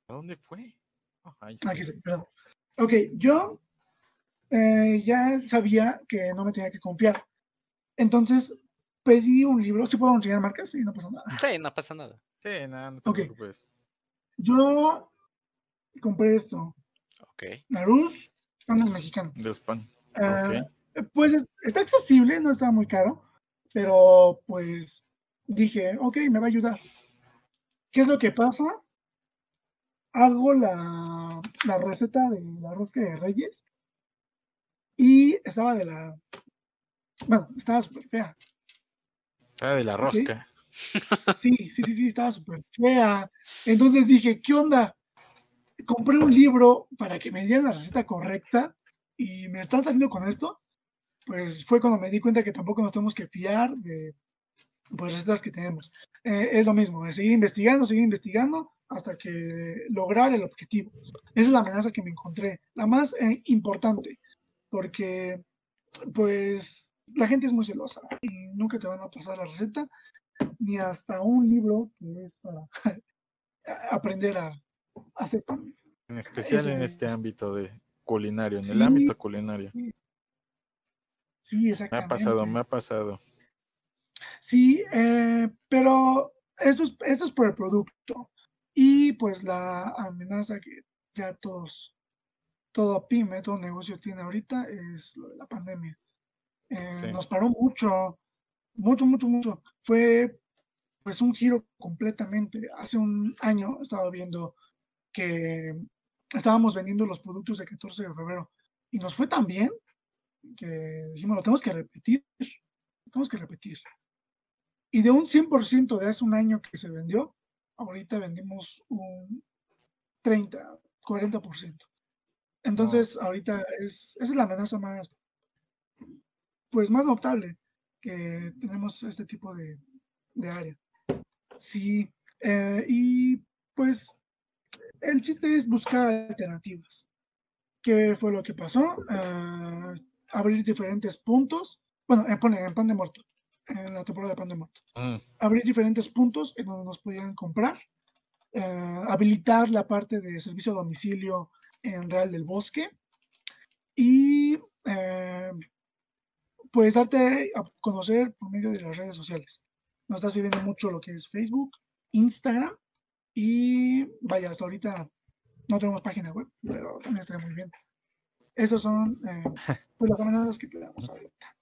¿A dónde fue? Oh, Aquí sí, perdón. Ok, yo eh, ya sabía que no me tenía que confiar. Entonces pedí un libro. ¿Sí puedo enseñar marcas? Sí, no pasa nada. Sí, no pasa nada. Sí, nada, no te okay. preocupes. Yo compré esto. Ok. Larus, pan mexicano. De pan. Uh, Pues está accesible, no está muy caro, pero pues dije, ok, me va a ayudar. ¿Qué es lo que pasa? Hago la, la receta de la rosca de Reyes y estaba de la. Bueno, estaba súper fea. Estaba de la rosca. Sí, sí, sí, sí, estaba súper fea. Entonces dije, ¿qué onda? Compré un libro para que me dieran la receta correcta y me están saliendo con esto. Pues fue cuando me di cuenta que tampoco nos tenemos que fiar de pues recetas que tenemos. Eh, es lo mismo, es seguir investigando, seguir investigando hasta que lograr el objetivo. Esa es la amenaza que me encontré, la más eh, importante, porque pues la gente es muy celosa y nunca te van a pasar la receta, ni hasta un libro que es para aprender a, hacer pan. En especial en este ámbito de culinario, en el ámbito culinario. Sí, exactamente. Me ha pasado, me ha pasado. Sí, eh, pero esto es, esto es por el producto. Y pues la amenaza que ya todos, todo pyme, todo negocio tiene ahorita es lo de la pandemia. Eh, nos paró mucho, mucho, mucho, mucho. Fue pues un giro completamente. Hace un año estaba viendo que estábamos vendiendo los productos de 14 de febrero y nos fue tan bien que dijimos, lo tenemos que repetir, lo tenemos que repetir. Y de un 100% de hace un año que se vendió, ahorita vendimos un 30, 40%. Entonces, ahorita es, esa es la amenaza más, pues más notable que tenemos este tipo de, área. Sí, eh, y pues el chiste es buscar alternativas. ¿Qué fue lo que pasó? Ah, abrir diferentes puntos. Bueno, eh, ponen en pan de muerto en la temporada de Pan mm. Abrir diferentes puntos en donde nos pudieran comprar, eh, habilitar la parte de servicio a domicilio en Real del Bosque y eh, pues darte a conocer por medio de las redes sociales. Nos está sirviendo mucho lo que es Facebook, Instagram y vaya, hasta ahorita no tenemos página web, pero también está muy bien. Esas son eh, pues las amenazas que tenemos ahorita.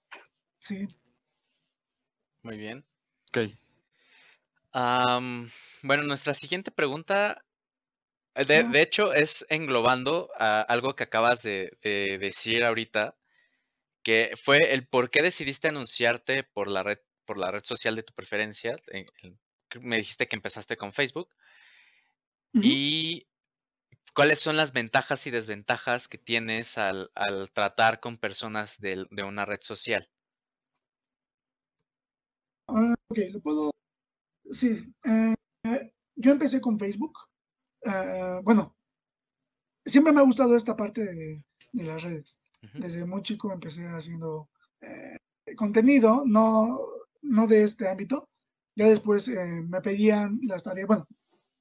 Sí. Muy bien. Ok. bueno, nuestra siguiente pregunta, eh, de, hecho, es englobando a algo que acabas de, decir ahorita, que fue el por qué decidiste anunciarte por la red, por la red social de tu preferencia. me dijiste que empezaste con Facebook. Y cuáles son las ventajas y desventajas que tienes al, tratar con personas de una red social. Ah, ok, lo puedo. Sí, eh, yo empecé con Facebook. Eh, bueno, siempre me ha gustado esta parte de, las redes. Desde muy chico empecé haciendo eh, contenido, no, no de este ámbito. Ya después me pedían las tareas, bueno,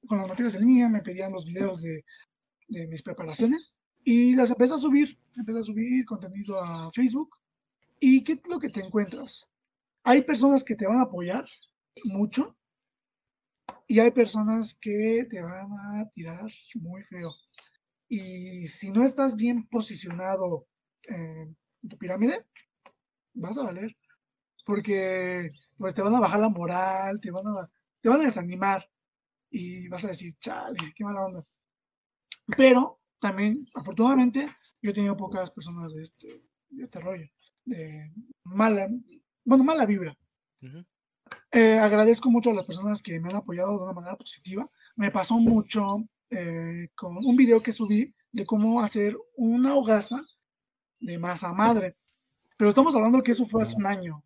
con las materias en línea, me pedían los videos de, de mis preparaciones y las empecé a subir, empecé a subir contenido a Facebook. ¿Y qué es lo que te encuentras? Hay personas que te van a apoyar mucho y hay personas que te van a tirar muy feo. Y si no estás bien posicionado tu pirámide, vas a valer. Porque pues te van a bajar la moral, te van a, te van a desanimar y vas a decir, chale, qué mala onda. Pero también, afortunadamente, yo he tenido pocas personas de este, de este rollo, de mala, bueno, mala vibra. Eh, agradezco mucho a las personas que me han apoyado de una manera positiva. Me pasó mucho eh, con un video que subí de cómo hacer una hogaza de masa madre. Pero estamos hablando que eso fue hace un año.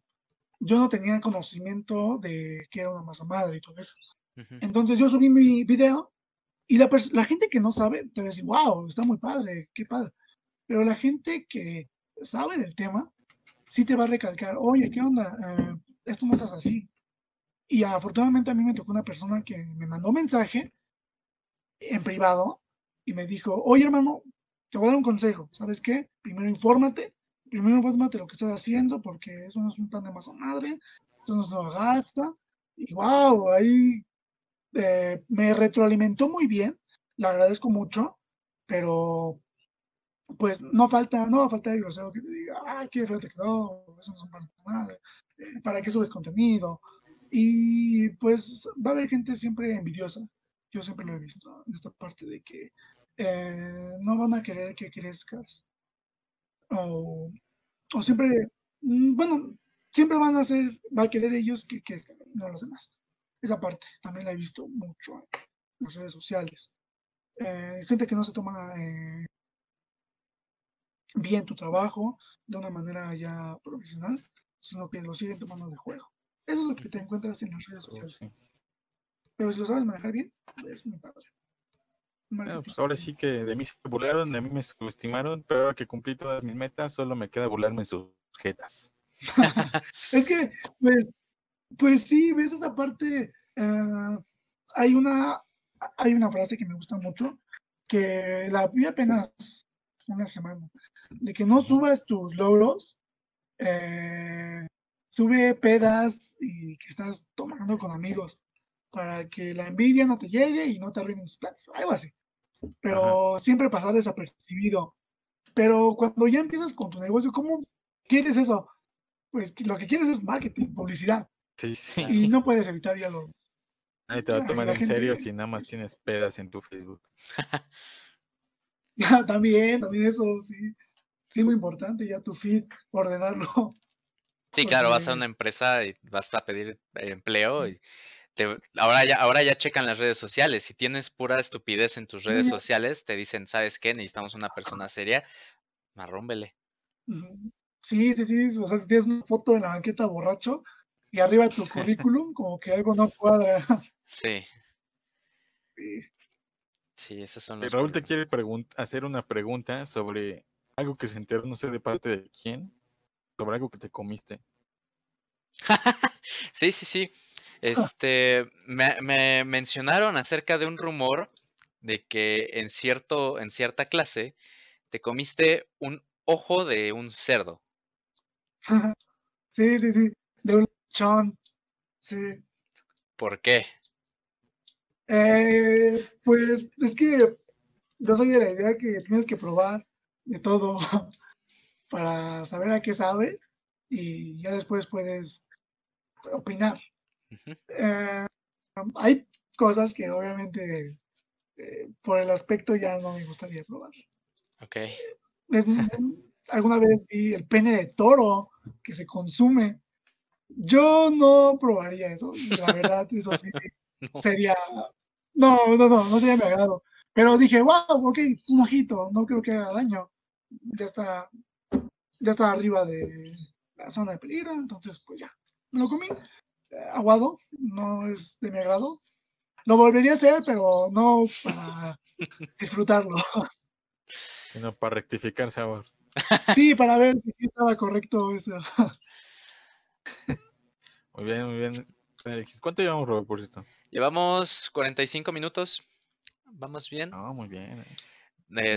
Yo no tenía conocimiento de qué era una masa madre y todo eso. Entonces yo subí mi video y la, la gente que no sabe te va a decir, wow, está muy padre, qué padre. Pero la gente que sabe del tema, sí te va a recalcar, oye, ¿qué onda? Eh, esto no es así. Y afortunadamente a mí me tocó una persona que me mandó un mensaje en privado y me dijo, oye hermano, te voy a dar un consejo, ¿sabes qué? Primero infórmate, primero infórmate lo que estás haciendo porque eso no es un plan de masa madre, eso no es una gasta. Y wow, ahí eh, me retroalimentó muy bien, le agradezco mucho, pero pues no falta, no va a faltar el grosero que te diga, ay, qué feo te quedó, eso no es un eh, ¿para qué subes contenido? Y pues va a haber gente siempre envidiosa, yo siempre lo he visto, en esta parte de que eh, no van a querer que crezcas, o, o siempre, mm, bueno, siempre van a ser, va a querer ellos que crezcan, no los demás. Esa parte también la he visto mucho en las redes sociales. Eh, gente que no se toma eh, bien tu trabajo de una manera ya profesional, sino que lo siguen tomando de juego. Eso es lo que te encuentras en las redes oh, sociales. Pero si lo sabes manejar bien, es muy padre. Pues ahora sí que de mí se burlaron, de mí me subestimaron, pero ahora que cumplí todas mis metas, solo me queda burlarme en sus jetas. es que, pues, pues sí, ves esa parte. Eh, hay, una, hay una frase que me gusta mucho, que la vi apenas una semana, de que no subas tus logros, eh, sube pedas y que estás tomando con amigos para que la envidia no te llegue y no te arruinen tus planes, algo así. Pero siempre pasar desapercibido. Pero cuando ya empiezas con tu negocio, ¿cómo quieres eso? Pues lo que quieres es marketing, publicidad. Y no puedes evitar ya lo. Nadie te va a tomar en serio si nada más tienes pedas en tu Facebook. también, también eso, sí. Sí, muy importante ya tu feed, ordenarlo. Sí, claro, vas a una empresa y vas a pedir empleo y te, ahora ya ahora ya checan las redes sociales. Si tienes pura estupidez en tus redes sociales, te dicen, ¿sabes qué? Necesitamos una persona seria. Marrómbele. Sí, sí, sí. O sea, si tienes una foto de la banqueta borracho, y arriba tu currículum, como que algo no cuadra. Sí. Sí, sí esos son los. Raúl te quiere hacer una pregunta sobre algo que se enteró, no sé de parte de quién, sobre algo que te comiste. sí, sí, sí. Este, me, me, mencionaron acerca de un rumor de que en cierto, en cierta clase te comiste un ojo de un cerdo. Sí, sí, sí. De un Chon, sí. ¿Por qué? Eh, pues es que yo soy de la idea que tienes que probar de todo para saber a qué sabe y ya después puedes opinar. Eh, hay cosas que obviamente eh, por el aspecto ya no me gustaría probar. Ok. alguna vez vi el pene de toro que se consume yo no probaría eso, la verdad, eso sí sería. No, no, no, no sería mi agrado. Pero dije, wow, ok, un ojito, no creo que haga daño. Ya está, ya está arriba de la zona de peligro, entonces pues ya, me lo comí. Aguado, no es de mi agrado. Lo volvería a hacer, pero no para disfrutarlo. Sino para rectificar sabor. Sí, para ver si estaba correcto eso. Muy bien, muy bien. ¿Cuánto llevamos, Robert, por cierto? Llevamos 45 minutos. Vamos bien. Ah, muy bien. Eh,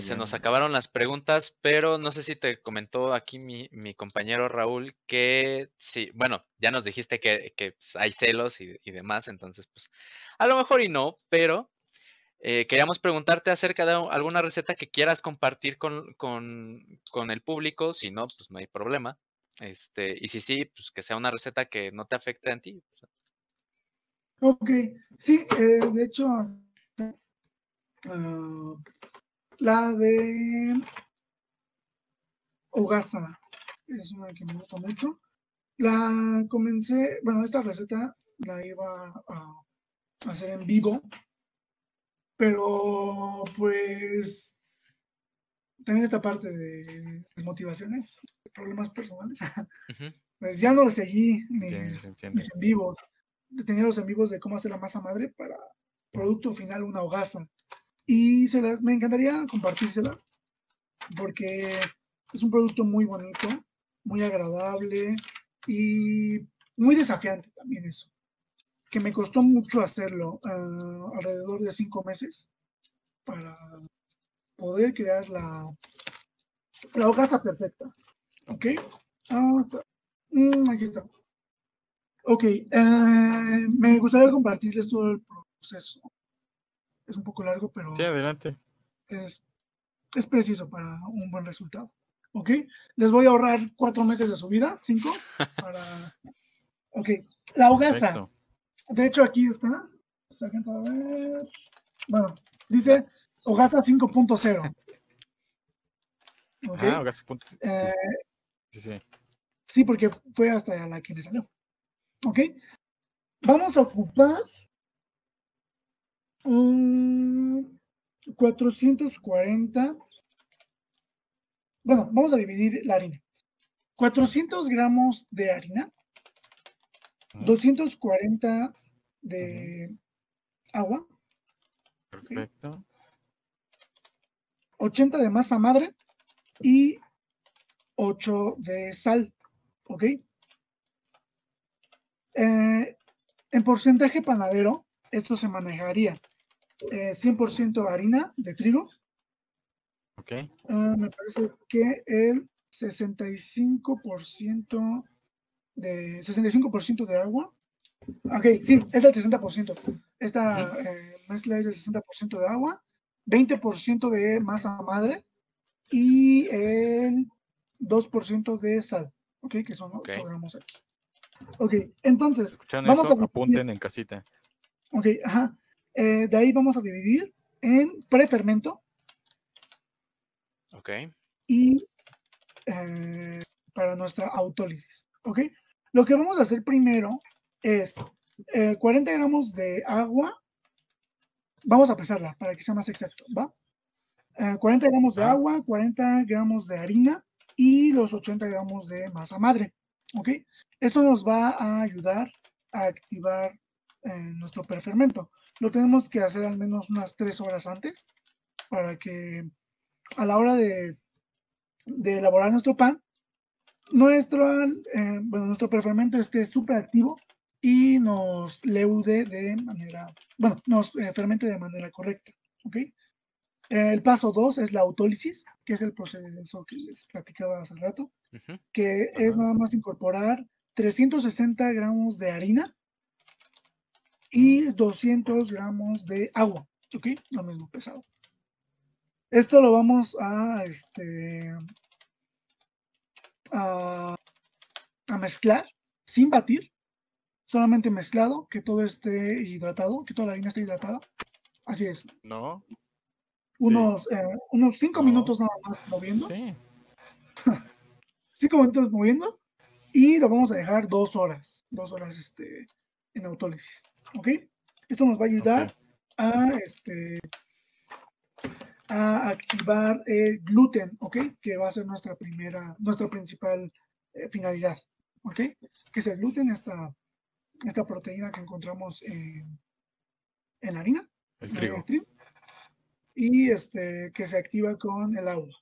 se nos acabaron las preguntas, pero no sé si te comentó aquí mi, compañero Raúl que sí, bueno, ya nos dijiste que, pues, hay celos y, demás, entonces pues a lo mejor y no, pero eh, queríamos preguntarte acerca de alguna receta que quieras compartir con, con, el público, si no, pues no hay problema. Este, y si sí, pues que sea una receta que no te afecte a ti. Ok, sí, eh, de hecho, ah, la de Ogasa es una que me gusta mucho. La comencé, bueno, esta receta la iba a hacer en vivo, pero pues también esta parte de desmotivaciones, problemas personales, pues ya no le seguí mis, mis en vivos. Tenía los en vivos de cómo hacer la masa madre para producto final, una hogaza y se las, me encantaría compartírselas porque es un producto muy bonito, muy agradable y muy desafiante también eso. Que me costó mucho hacerlo, ah, alrededor de cinco meses, para poder crear la, la hogaza perfecta. ¿Ok? Ah, mm, aquí está. Ok, eh, me gustaría compartirles todo el proceso es un poco largo, pero. Sí, adelante. Es, es preciso para un buen resultado. ¿Ok? Les voy a ahorrar cuatro meses de su vida, cinco, para. Ok. La hogaza. De hecho, aquí está. A ver. Bueno, dice hogaza 5.0. ¿Okay? Ah, hogaza. Eh, sí, sí. sí, porque fue hasta la que le salió. ¿Ok? Vamos a ocupar 440. Bueno, vamos a dividir la harina. 400 gramos de harina, 240 de agua. Perfecto. 80 de masa madre y 8 de sal. ¿Ok? Eh, en porcentaje panadero, esto se manejaría 100% eh, harina de trigo. Ok. Ah, me parece que el 65% de 65% de agua. Ok, sí, es del 60%. Esta eh, mezcla es del 60% de agua, 20% de masa madre y el 2% de sal. Ok, que son 8 gramos aquí. Ok, entonces. vamos a apunten en casita. Ok, ajá. Eh, de ahí vamos a dividir en prefermento. Ok. Y eh, para nuestra autólisis. Ok. Lo que vamos a hacer primero es 40 eh, gramos de agua. Vamos a pesarla para que sea más exacto, ¿va? 40 gramos de agua, 40 gramos de harina y los 80 gramos de masa madre. ¿Ok? Esto nos va a ayudar a activar nuestro prefermento lo tenemos que hacer al menos unas tres horas antes para que a la hora de, elaborar nuestro pan, nuestro, eh, bueno, nuestro prefermento esté súper activo y nos leude de manera, bueno, nos eh, fermente de manera correcta. ¿ok? El paso dos es la autólisis, que es el proceso que les platicaba hace rato, que es nada más incorporar 360 gramos de harina y 200 gramos de agua, ¿ok? Lo mismo pesado. Esto lo vamos a, este, a, mezclar sin batir, solamente mezclado, que todo esté hidratado, que toda la harina esté hidratada. Así es. No. Unos, eh, unos cinco minutos nada más moviendo. Sí. cinco minutos moviendo. Y lo vamos a dejar dos horas. Dos horas este, en autólisis. ¿Ok? Esto nos va a ayudar a, este, a activar el gluten, ¿ok? Que va a ser nuestra primera, nuestra principal eh, finalidad, ¿ok? Que es el gluten, esta, esta proteína que encontramos en, en la harina. El trigo. y este, que se activa con el agua.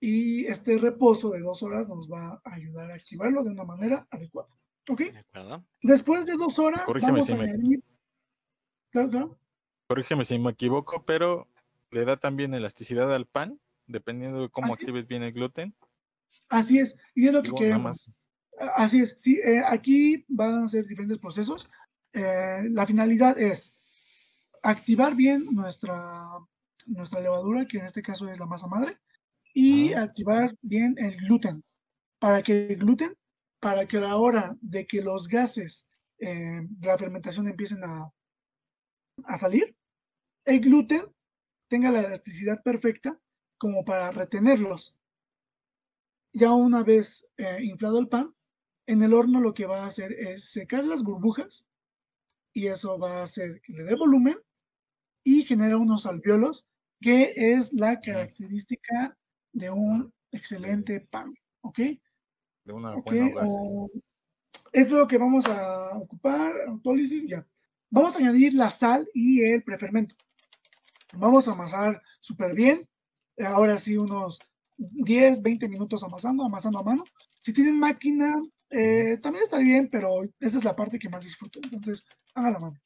Y este reposo de dos horas nos va a ayudar a activarlo de una manera adecuada. ¿Ok? Después de dos horas, vamos a añadir. Claro, claro. Corrígeme si me equivoco, pero le da también elasticidad al pan, dependiendo de cómo actives bien el gluten. Así es, y es lo que queremos. Así es, sí, eh, aquí van a ser diferentes procesos. Eh, la finalidad es activar bien nuestra, nuestra levadura, que en este caso es la masa madre, y activar bien el gluten, para que el gluten, para que a la hora de que los gases eh, de la fermentación empiecen a, a salir, el gluten tenga la elasticidad perfecta como para retenerlos. Ya una vez eh, inflado el pan, en el horno lo que va a hacer es secar las burbujas y eso va a hacer que le dé volumen y genera unos alveolos, que es la característica de un excelente pan, ¿ok? De una buena base. es lo que vamos a ocupar, autólisis, ya. Vamos a añadir la sal y el prefermento. Vamos a amasar súper bien. Ahora sí, unos 10, 20 minutos amasando, amasando a mano. Si tienen máquina, eh, también está bien, pero esa es la parte que más disfruto. Entonces, hagan la mano.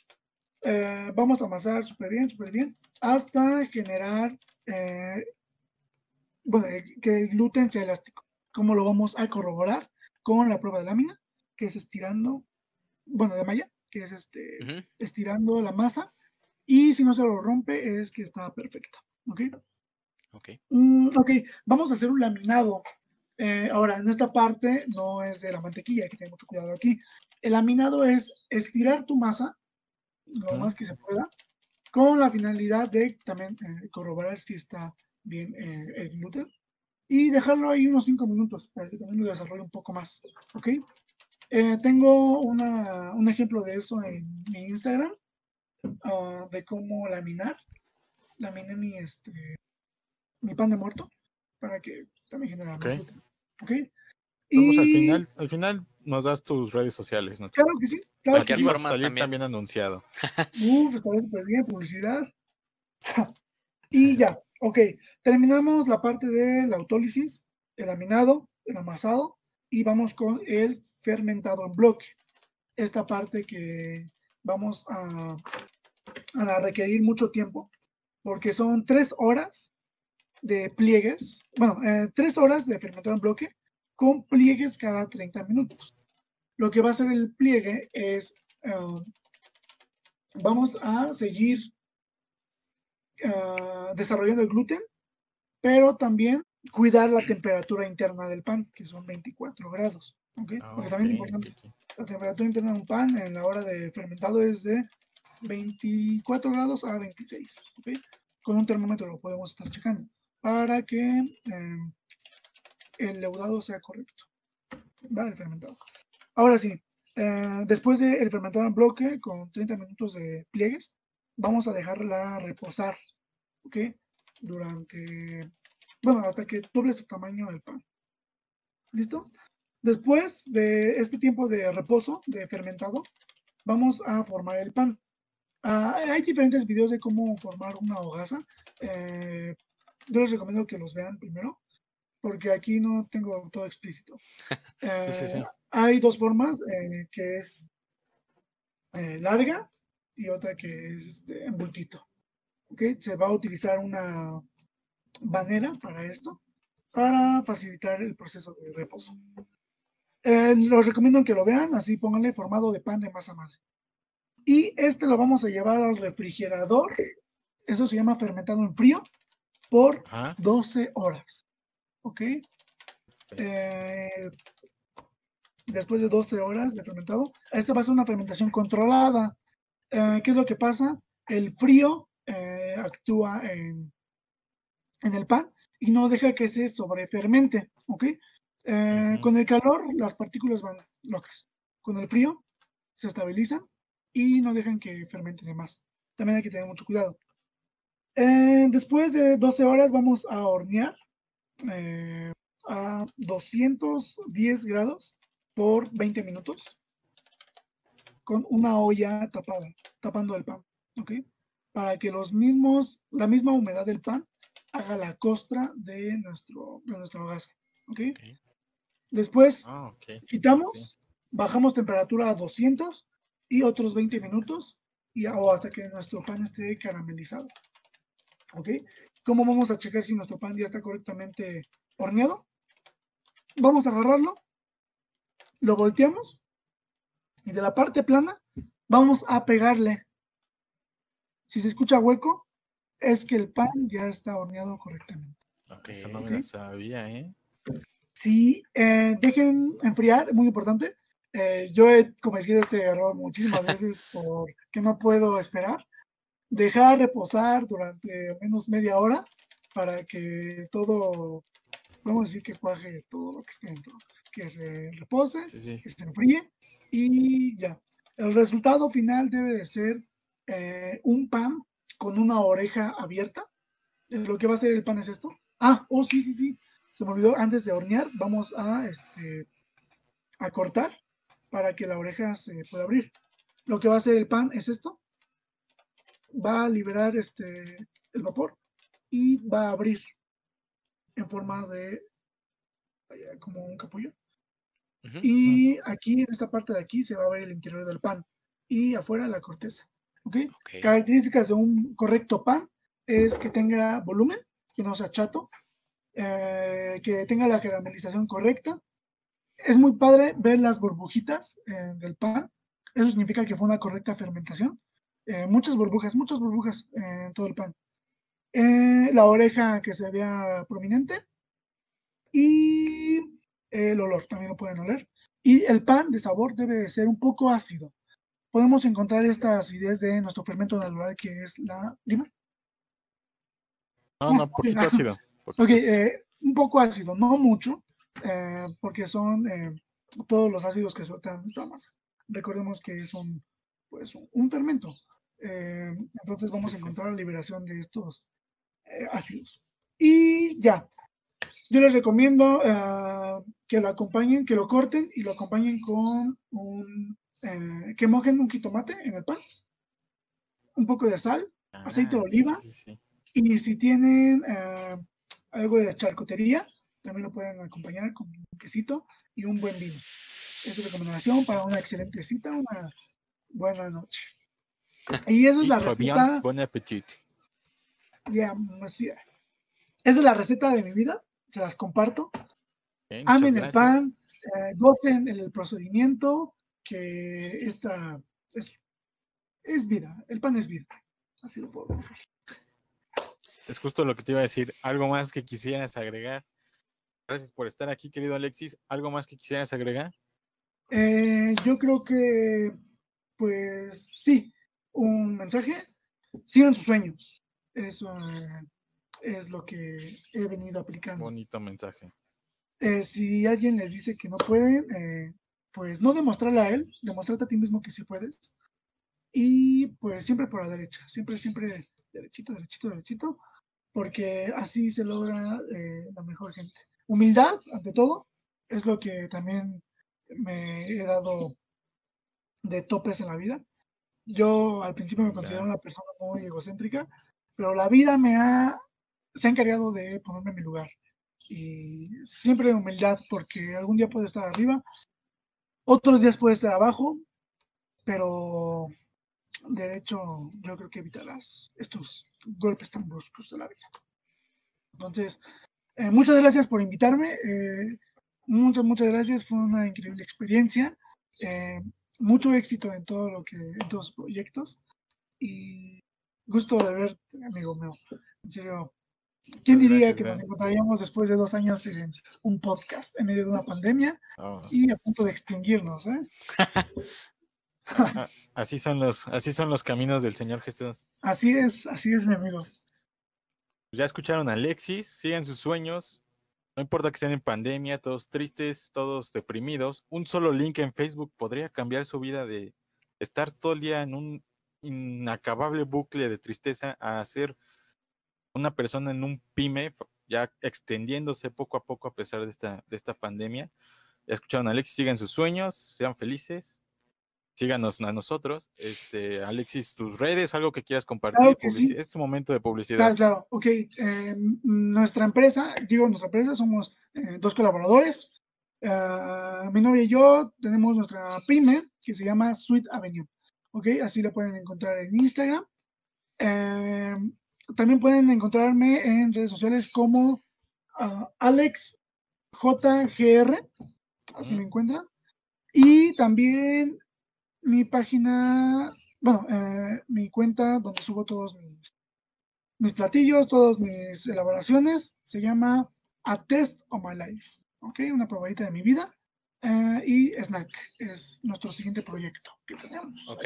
Eh, vamos a amasar súper bien, súper bien, hasta generar, eh, bueno, que el gluten sea elástico. ¿Cómo lo vamos a corroborar? Con la prueba de lámina, que es estirando, bueno, de malla, que es este, estirando la masa y si no se lo rompe, es que está perfecta. ¿Ok? Ok. Mm, ok, vamos a hacer un laminado. Eh, ahora, en esta parte no es de la mantequilla, hay que tener mucho cuidado aquí. El laminado es estirar tu masa lo más que se pueda, con la finalidad de también eh, corroborar si está bien eh, el gluten y dejarlo ahí unos 5 minutos para que también lo desarrolle un poco más. ¿Ok? tengo una, un ejemplo de eso en mi Instagram Ah, de cómo laminar. Laminé mi, este, mi pan de muerto para que también genere okay. ¿Ok? Y... al final, al final nos das tus redes sociales, ¿no? Claro que sí. Claro que sí. a salir también, anunciado. Uf, está bien, publicidad. y ya, ok. Terminamos la parte de la autólisis, el laminado, el amasado, y vamos con el fermentado en bloque. Esta parte que vamos a requerir mucho tiempo, porque son tres horas de pliegues, bueno, eh, tres horas de fermentar en bloque con pliegues cada 30 minutos. Lo que va a hacer el pliegue es, um, vamos a seguir uh, desarrollando el gluten, pero también cuidar la temperatura interna del pan, que son 24 grados. ¿okay? Ah, porque también es importante. La temperatura interna de un pan en la hora de fermentado es de 24 grados a 26. Con un termómetro lo podemos estar checando para que em, el leudado sea correcto. Va el fermentado. Ahora sí, eh, después del fermentado en bloque con 30 minutos de pliegues, vamos a dejarla reposar. ¿Ok? Durante, bueno, hasta que doble su tamaño el pan. ¿Listo? Después de este tiempo de reposo, de fermentado, vamos a formar el pan. Ah, hay diferentes videos de cómo formar una hogaza. Eh, yo les recomiendo que los vean primero, porque aquí no tengo todo explícito. Eh, hay dos formas, eh, que es larga y otra que es este, en bultito. ¿Okay? Se va a utilizar una banera para esto, para facilitar el proceso de reposo. los recomiendo que lo vean, así pónganle formado de pan de masa madre. Y este lo vamos a llevar al refrigerador. Eso se llama fermentado en frío por 12 horas. ¿Ok? Eh, después de 12 horas de fermentado, esta va a ser una fermentación controlada. Eh, ¿Qué es lo que pasa? El frío eh, actúa en, en, el pan y no deja que se sobrefermente. ¿Ok? Con el calor, las partículas van locas. Con el frío, se estabilizan y no dejan que fermente de más. También hay que tener mucho cuidado. Eh, después de 12 horas vamos a hornear eh, a 210 grados por 20 minutos. Con una olla tapada, tapando el pan, ¿ok? Para que los mismos, la misma humedad del pan haga la costra de nuestro, de nuestra gasa, ¿ok? Después Ah, quitamos, bajamos temperatura a 200 y otros 20 minutos y, o hasta que nuestro pan esté caramelizado. ¿Ok? ¿Cómo vamos a checar si nuestro pan ya está correctamente horneado? Vamos a agarrarlo, lo volteamos y de la parte plana vamos a pegarle. Si se escucha hueco, es que el pan ya está horneado correctamente. Ah, Esa no me la Ok. sabía, ¿eh? Si eh, dejen enfriar, muy importante. eh, yo he cometido este error muchísimas veces porque no puedo esperar. Dejar reposar durante al menos media hora para que todo, vamos a decir que cuaje todo lo que esté dentro, que se repose, Sí, sí. que se enfríe y ya. El resultado final debe de ser eh, un pan con una oreja abierta. Lo que va a ser el pan es esto. Ah, oh, sí, sí, sí. Se me olvidó, antes de hornear, vamos a, este, a cortar para que la oreja se pueda abrir. Lo que va a hacer el pan es esto. Va a liberar este, el vapor y va a abrir en forma de como un capullo. Y aquí, en esta parte de aquí, se va a ver el interior del pan y afuera la corteza. ¿ok? Ok. Características de un correcto pan es que tenga volumen, que no sea chato, eh, que tenga la caramelización correcta. Es muy padre ver las burbujitas eh, del pan. Eso significa que fue una correcta fermentación. Eh, muchas burbujas, muchas burbujas en todo el pan. La oreja que se vea prominente. Y el olor, también lo pueden oler. Y el pan de sabor debe de ser un poco ácido. Podemos encontrar esta acidez de nuestro fermento natural que es la lima. Ah, no, ok, poquito ajá. ácido. poquito Ok, eh, un poco ácido, no mucho, eh, porque son eh, todos los ácidos que sueltan esta masa. Recordemos que es un, pues, un, fermento. entonces vamos a encontrar la liberación de estos ácidos. Y ya, yo les recomiendo eh, que lo acompañen, que lo corten y lo acompañen con un, eh, que mojen un jitomate en el pan, un poco de sal, aceite de Ah, oliva. sí, sí, sí. y si tienen eh, algo de charcutería, también lo pueden acompañar con un quesito y un buen vino. Es su recomendación para una excelente cita, una buena noche. Y esa es la receta. buen apetito. monsieur. Esa es la receta de mi vida. Se las comparto. Amen el pan, eh, gocen el procedimiento, que esta es, es vida. El pan es vida. Así lo puedo decir. Es justo lo que te iba a decir. ¿Algo más que quisieras agregar? Gracias por estar aquí, querido Alexis. ¿Algo más que quisieras agregar? Eh, yo creo que, pues sí, un mensaje. Sigan sus sueños. Eso eh, es lo que he venido aplicando. Bonito mensaje. Eh, si alguien les dice que no pueden, eh, pues no demostrarle a él, demostrarte a ti mismo que sí puedes. Y pues siempre por la derecha, siempre, siempre derechito, derechito, derechito, porque así se logra eh, la mejor gente. Humildad, ante todo, es lo que también me he dado de topes en la vida. Yo al principio me considero una persona muy egocéntrica, pero la vida me ha, se ha encargado de ponerme en mi lugar. Y siempre humildad, porque algún día puede estar arriba, otros días puede estar abajo, pero derecho yo creo que evitarás estos golpes tan bruscos de la vida. Entonces, eh, muchas gracias por invitarme. eh, muchas, muchas gracias. Fue una increíble experiencia. eh, mucho éxito en todo lo que, en todos los proyectos. Y gusto de verte, amigo mío. En serio. ¿Quién Muchas diría gracias, que nos encontraríamos después de dos años en un podcast en medio de una pandemia Oh, y a punto de extinguirnos? ¿eh? así son los, así son los caminos del Señor Jesús. Así es, así es, mi amigo. Ya escucharon a Alexis, sigan sus sueños. No importa que estén en pandemia, todos tristes, todos deprimidos. Un solo link en Facebook podría cambiar su vida de estar todo el día en un inacabable bucle de tristeza a ser una persona en un pyme, ya extendiéndose poco a poco a pesar de esta, de esta pandemia. Ya escucharon a Alexis, sigan sus sueños, sean felices. síganos a nosotros. Este, Alexis, tus redes, algo que quieras compartir. Es tu momento de publicidad. Claro, claro. Ok. Em, nuestra empresa, digo, nuestra empresa, somos eh, dos colaboradores. Ah, mi novia y yo tenemos nuestra pyme que se llama Sweet Avenue. Ok, así la pueden encontrar en Instagram. Em, también pueden encontrarme en redes sociales como uh, Alex JGR, así me encuentran. Y también mi página, bueno, eh, mi cuenta donde subo todos mis, mis platillos, todas mis elaboraciones, se llama A Test of My Life. ¿Ok? Una probadita de mi vida. Eh, y Snack es nuestro siguiente proyecto que tenemos. Ok.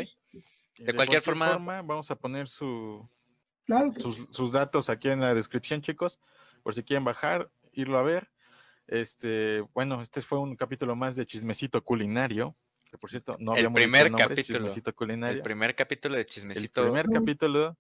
De, cualquier, forma, vamos a poner su, claro, sus, sus, datos aquí en la descripción, chicos, por si quieren bajar, irlo a ver. Este, bueno, este fue un capítulo más de chismecito culinario por cierto no habíamos el primer capítulo culinario. El primer capítulo de chismecito. El primer capítulo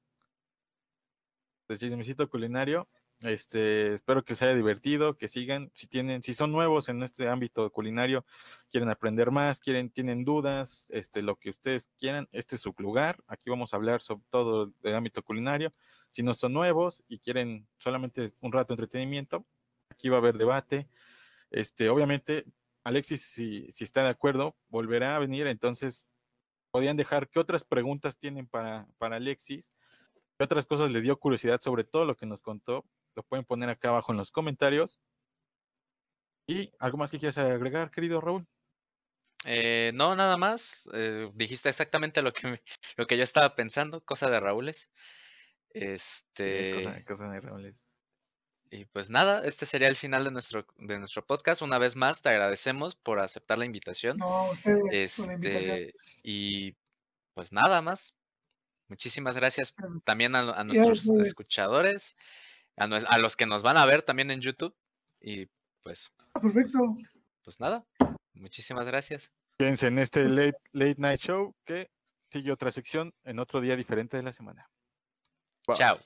de chismecito culinario. Este, espero que se haya divertido, que sigan, si tienen, si son nuevos en este ámbito culinario, quieren aprender más, quieren, tienen dudas, este, lo que ustedes quieran, este es su lugar. Aquí vamos a hablar sobre todo el ámbito culinario. Si no son nuevos y quieren solamente un rato de entretenimiento, aquí va a haber debate. Este, obviamente, Alexis, si, si está de acuerdo, volverá a venir. Entonces, podrían dejar qué otras preguntas tienen para, para Alexis, qué otras cosas le dio curiosidad sobre todo lo que nos contó. Lo pueden poner acá abajo en los comentarios. ¿Y algo más que quieras agregar, querido Raúl? Eh, no, nada más. Eh, dijiste exactamente lo que, lo que yo estaba pensando, cosa de Raúles. Este. Es cosa, de Raúles. Y pues nada, este sería el final de nuestro, de nuestro podcast. Una vez más, te agradecemos por aceptar la invitación. No, ustedes la invitación. Este, y pues nada más. Muchísimas gracias también a, nuestros escuchadores, a, los que nos van a ver también en YouTube. Y pues. Ah, perfecto. Pues nada, muchísimas gracias. Quédense en este late, late Night Show que sigue otra sección en otro día diferente de la semana. Chao.